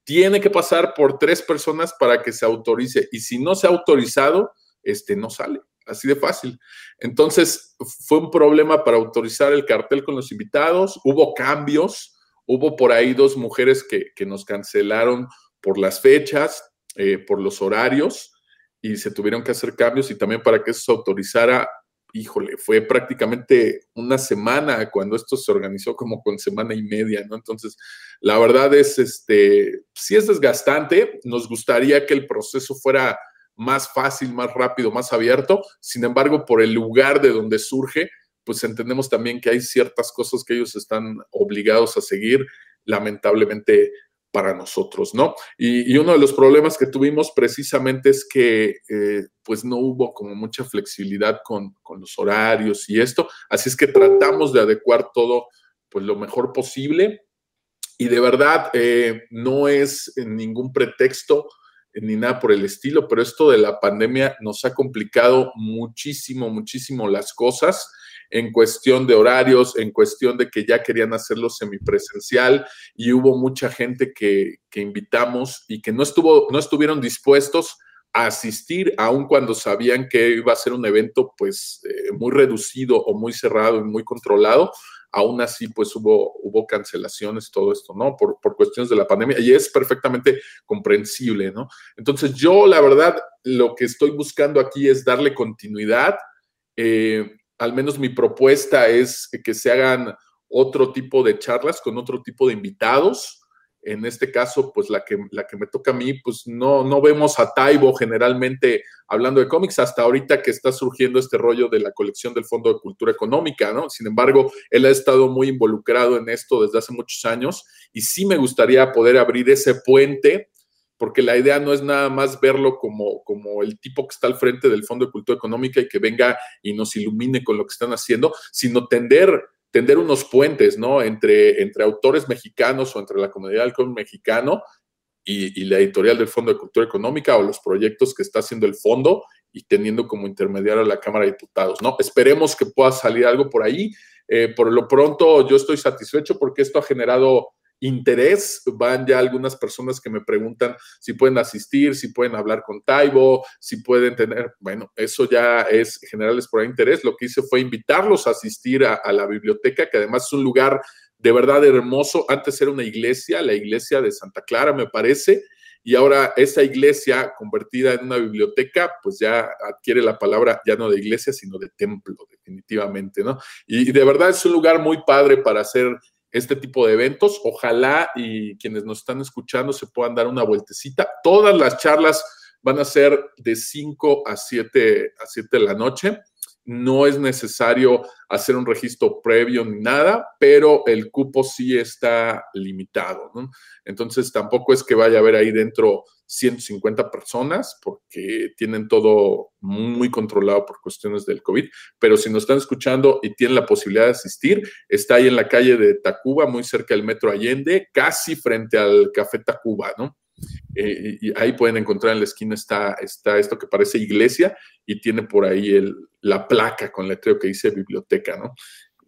S4: tiene que pasar por tres personas para que se autorice. Y si no se ha autorizado, este no sale. Así de fácil. Entonces, fue un problema para autorizar el cartel con los invitados. Hubo cambios. Hubo por ahí dos mujeres que, nos cancelaron por las fechas, eh, por los horarios, y se tuvieron que hacer cambios y también para que eso se autorizara híjole, fue prácticamente una semana cuando esto se organizó como con semana y media, ¿no? Entonces, la verdad es, este, sí es desgastante, nos gustaría que el proceso fuera más fácil, más rápido, más abierto, sin embargo, por el lugar de donde surge, pues entendemos también que hay ciertas cosas que ellos están obligados a seguir, lamentablemente para nosotros, ¿no? Y, uno de los problemas que tuvimos precisamente es que eh, pues no hubo como mucha flexibilidad con, los horarios y esto, así es que tratamos de adecuar todo pues lo mejor posible. Y de verdad eh, no es ningún pretexto ni nada por el estilo, pero esto de la pandemia nos ha complicado muchísimo, muchísimo las cosas en cuestión de horarios, en cuestión de que ya querían hacerlo semipresencial y hubo mucha gente que, invitamos y que no, estuvo, no estuvieron dispuestos a asistir, aun cuando sabían que iba a ser un evento pues eh, muy reducido o muy cerrado y muy controlado, aún así pues hubo, cancelaciones, todo esto, ¿no? Por, por, cuestiones de la pandemia y es perfectamente comprensible, ¿no? Entonces yo la verdad lo que estoy buscando aquí es darle continuidad. Eh, al menos mi propuesta es que se hagan otro tipo de charlas con otro tipo de invitados. En este caso, pues la que, la que me toca a mí, pues no, no vemos a Taibo generalmente hablando de cómics hasta ahorita que está surgiendo este rollo de la colección del Fondo de Cultura Económica, ¿no? Sin embargo, él ha estado muy involucrado en esto desde hace muchos años y sí me gustaría poder abrir ese puente porque la idea no es nada más verlo como, como el tipo que está al frente del Fondo de Cultura Económica y que venga y nos ilumine con lo que están haciendo, sino tender, tender unos puentes, ¿no? Entre, entre autores mexicanos o entre la comunidad del cómic mexicano y, la editorial del Fondo de Cultura Económica o los proyectos que está haciendo el fondo y teniendo como intermediario a la Cámara de Diputados, ¿no? Esperemos que pueda salir algo por ahí. Eh, por lo pronto, yo estoy satisfecho porque esto ha generado interés. Van ya algunas personas que me preguntan si pueden asistir, si pueden hablar con Taibo, si pueden tener, bueno, eso ya es generales por interés. Lo que hice fue invitarlos a asistir a, la biblioteca, que además es un lugar de verdad hermoso. Antes era una iglesia, la iglesia de Santa Clara, me parece. Y ahora esa iglesia convertida en una biblioteca, pues ya adquiere la palabra ya no de iglesia, sino de templo, definitivamente, ¿no? Y, y de verdad es un lugar muy padre para hacer este tipo de eventos. Ojalá y quienes nos están escuchando se puedan dar una vueltecita. Todas las charlas van a ser de 5 a 7, a 7 de la noche. No es necesario hacer un registro previo ni nada, pero el cupo sí está limitado. ¿no? Entonces tampoco es que vaya a haber ahí dentro 150 personas porque tienen todo muy controlado por cuestiones del COVID. Pero si nos están escuchando y tienen la posibilidad de asistir, está ahí en la calle de Tacuba, muy cerca del Metro Allende, casi frente al Café Tacuba, ¿no? Eh, y ahí pueden encontrar en la esquina está, está esto que parece iglesia y tiene por ahí el, la placa con letrero que dice biblioteca, ¿no?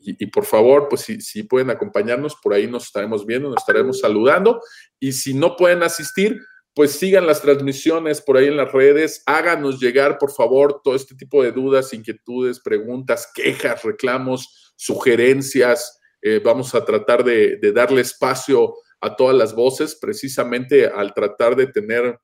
S4: Y, por favor, pues si, pueden acompañarnos, por ahí nos estaremos viendo, nos estaremos saludando. Y si no pueden asistir, pues sigan las transmisiones por ahí en las redes, háganos llegar, por favor, todo este tipo de dudas, inquietudes, preguntas, quejas, reclamos, sugerencias. Eh, vamos a tratar de darle espacio a todas las voces, precisamente al tratar de tener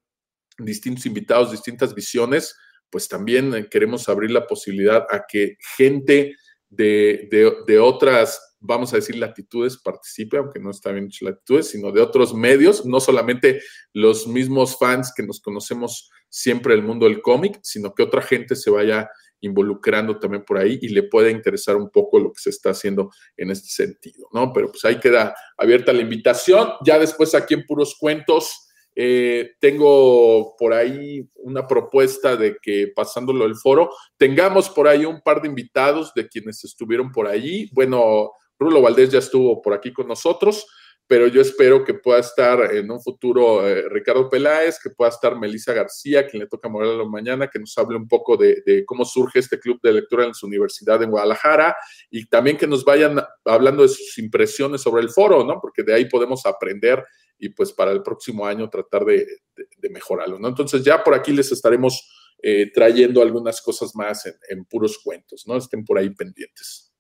S4: distintos invitados, distintas visiones, pues también eh, queremos abrir la posibilidad a que gente de, otras, vamos a decir, latitudes participe, aunque no está bien dicho latitudes, sino de otros medios, no solamente los mismos fans que nos conocemos siempre el mundo del cómic, sino que otra gente se vaya involucrando también por ahí y le puede interesar un poco lo que se está haciendo en este sentido, ¿no? Pero pues ahí queda abierta la invitación. Ya después aquí en Puros Cuentos eh, tengo por ahí una propuesta de que pasándolo el foro, tengamos por ahí un par de invitados de quienes estuvieron por allí. Bueno, Rulo Valdés ya estuvo por aquí con nosotros pero yo espero que pueda estar en un futuro eh, Ricardo Peláez, que pueda estar Melissa García, quien le toca morirlo mañana, que nos hable un poco de, cómo surge este club de lectura en su universidad en Guadalajara y también que nos vayan hablando de sus impresiones sobre el foro, ¿no? Porque de ahí podemos aprender y pues para el próximo año tratar de, mejorarlo, ¿no? Entonces ya por aquí les estaremos eh, trayendo algunas cosas más en puros cuentos, ¿no? Estén por ahí pendientes.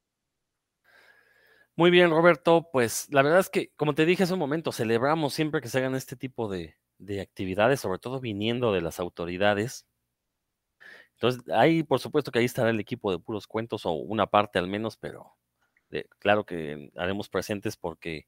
S1: Muy bien, Roberto. Pues la verdad es que, como te dije hace un momento, celebramos siempre que se hagan este tipo de, actividades, sobre todo viniendo de las autoridades. Entonces, ahí, por supuesto que ahí estará el equipo de puros cuentos, o una parte al menos, pero eh, claro que haremos presentes porque,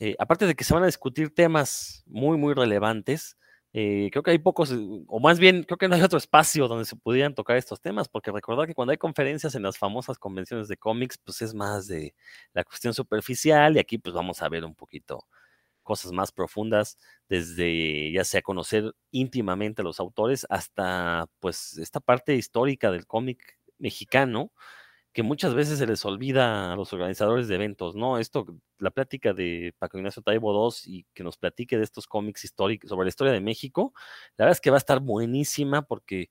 S1: eh, aparte de que se van a discutir temas muy, muy relevantes, eh, creo que hay pocos, o más bien, creo que no hay otro espacio donde se pudieran tocar estos temas, porque recordar que cuando hay conferencias en las famosas convenciones de cómics, pues es más de la cuestión superficial y aquí pues vamos a ver un poquito cosas más profundas, desde ya sea conocer íntimamente a los autores hasta pues esta parte histórica del cómic mexicano, que muchas veces se les olvida a los organizadores de eventos, ¿no? Esto, la plática de Paco Ignacio Taibo II y que nos platique de estos cómics históricos sobre la historia de México, la verdad es que va a estar buenísima porque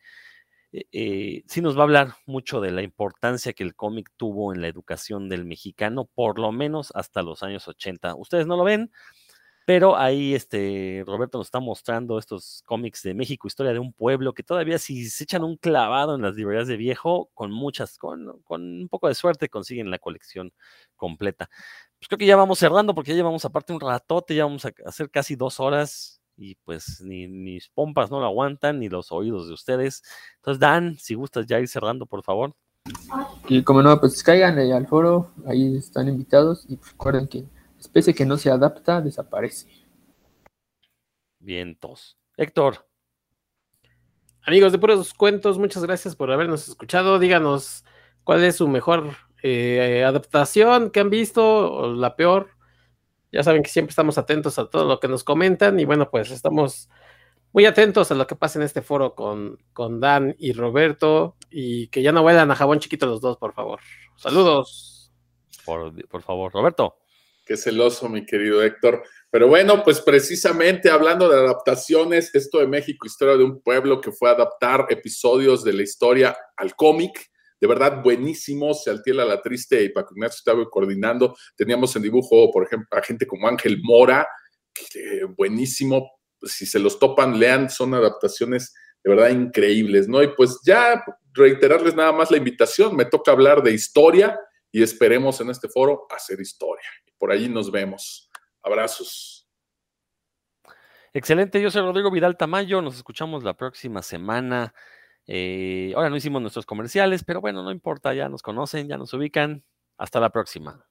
S1: eh, eh, sí nos va a hablar mucho de la importancia que el cómic tuvo en la educación del mexicano, por lo menos hasta los años 80. Ustedes no lo ven, pero ahí este, Roberto nos está mostrando estos cómics de México, historia de un pueblo, que todavía si se echan un clavado en las librerías de viejo, con muchas, con, un poco de suerte consiguen la colección completa. Pues creo que ya vamos cerrando porque ya llevamos aparte un ratote, ya vamos a hacer casi dos horas y pues ni mis pompas no lo aguantan, ni los oídos de ustedes. Entonces, Dan, si gustas ya ir cerrando, por favor.
S2: Y como no, pues caigan al foro, ahí están invitados y recuerden que especie que no se adapta desaparece.
S1: Vientos. Héctor.
S3: Amigos de Puros Cuentos, muchas gracias por habernos escuchado. Díganos cuál es su mejor eh, adaptación que han visto o la peor. Ya saben que siempre estamos atentos a todo lo que nos comentan y bueno, pues estamos muy atentos a lo que pasa en este foro con, con Dan y Roberto y que ya no vuelan a jabón chiquito los dos, por favor. Saludos.
S1: Por, por favor, Roberto.
S4: Qué celoso, mi querido Héctor. Pero bueno, pues precisamente hablando de adaptaciones, esto de México, historia de un pueblo que fue adaptar episodios de la historia al cómic. De verdad, buenísimo. Se Altiela la Triste y Paco Ignacio estaba coordinando. Teníamos en dibujo, por ejemplo, a gente como Ángel Mora, buenísimo. Si se los topan, lean, son adaptaciones de verdad increíbles, ¿no? Y pues ya reiterarles nada más la invitación. Me toca hablar de historia y esperemos en este foro hacer historia. Por allí nos vemos. Abrazos.
S1: Excelente, yo soy Rodrigo Vidal Tamayo, nos escuchamos la próxima semana. Eh, ahora no hicimos nuestros comerciales, pero bueno, no importa, ya nos conocen, ya nos ubican. Hasta la próxima.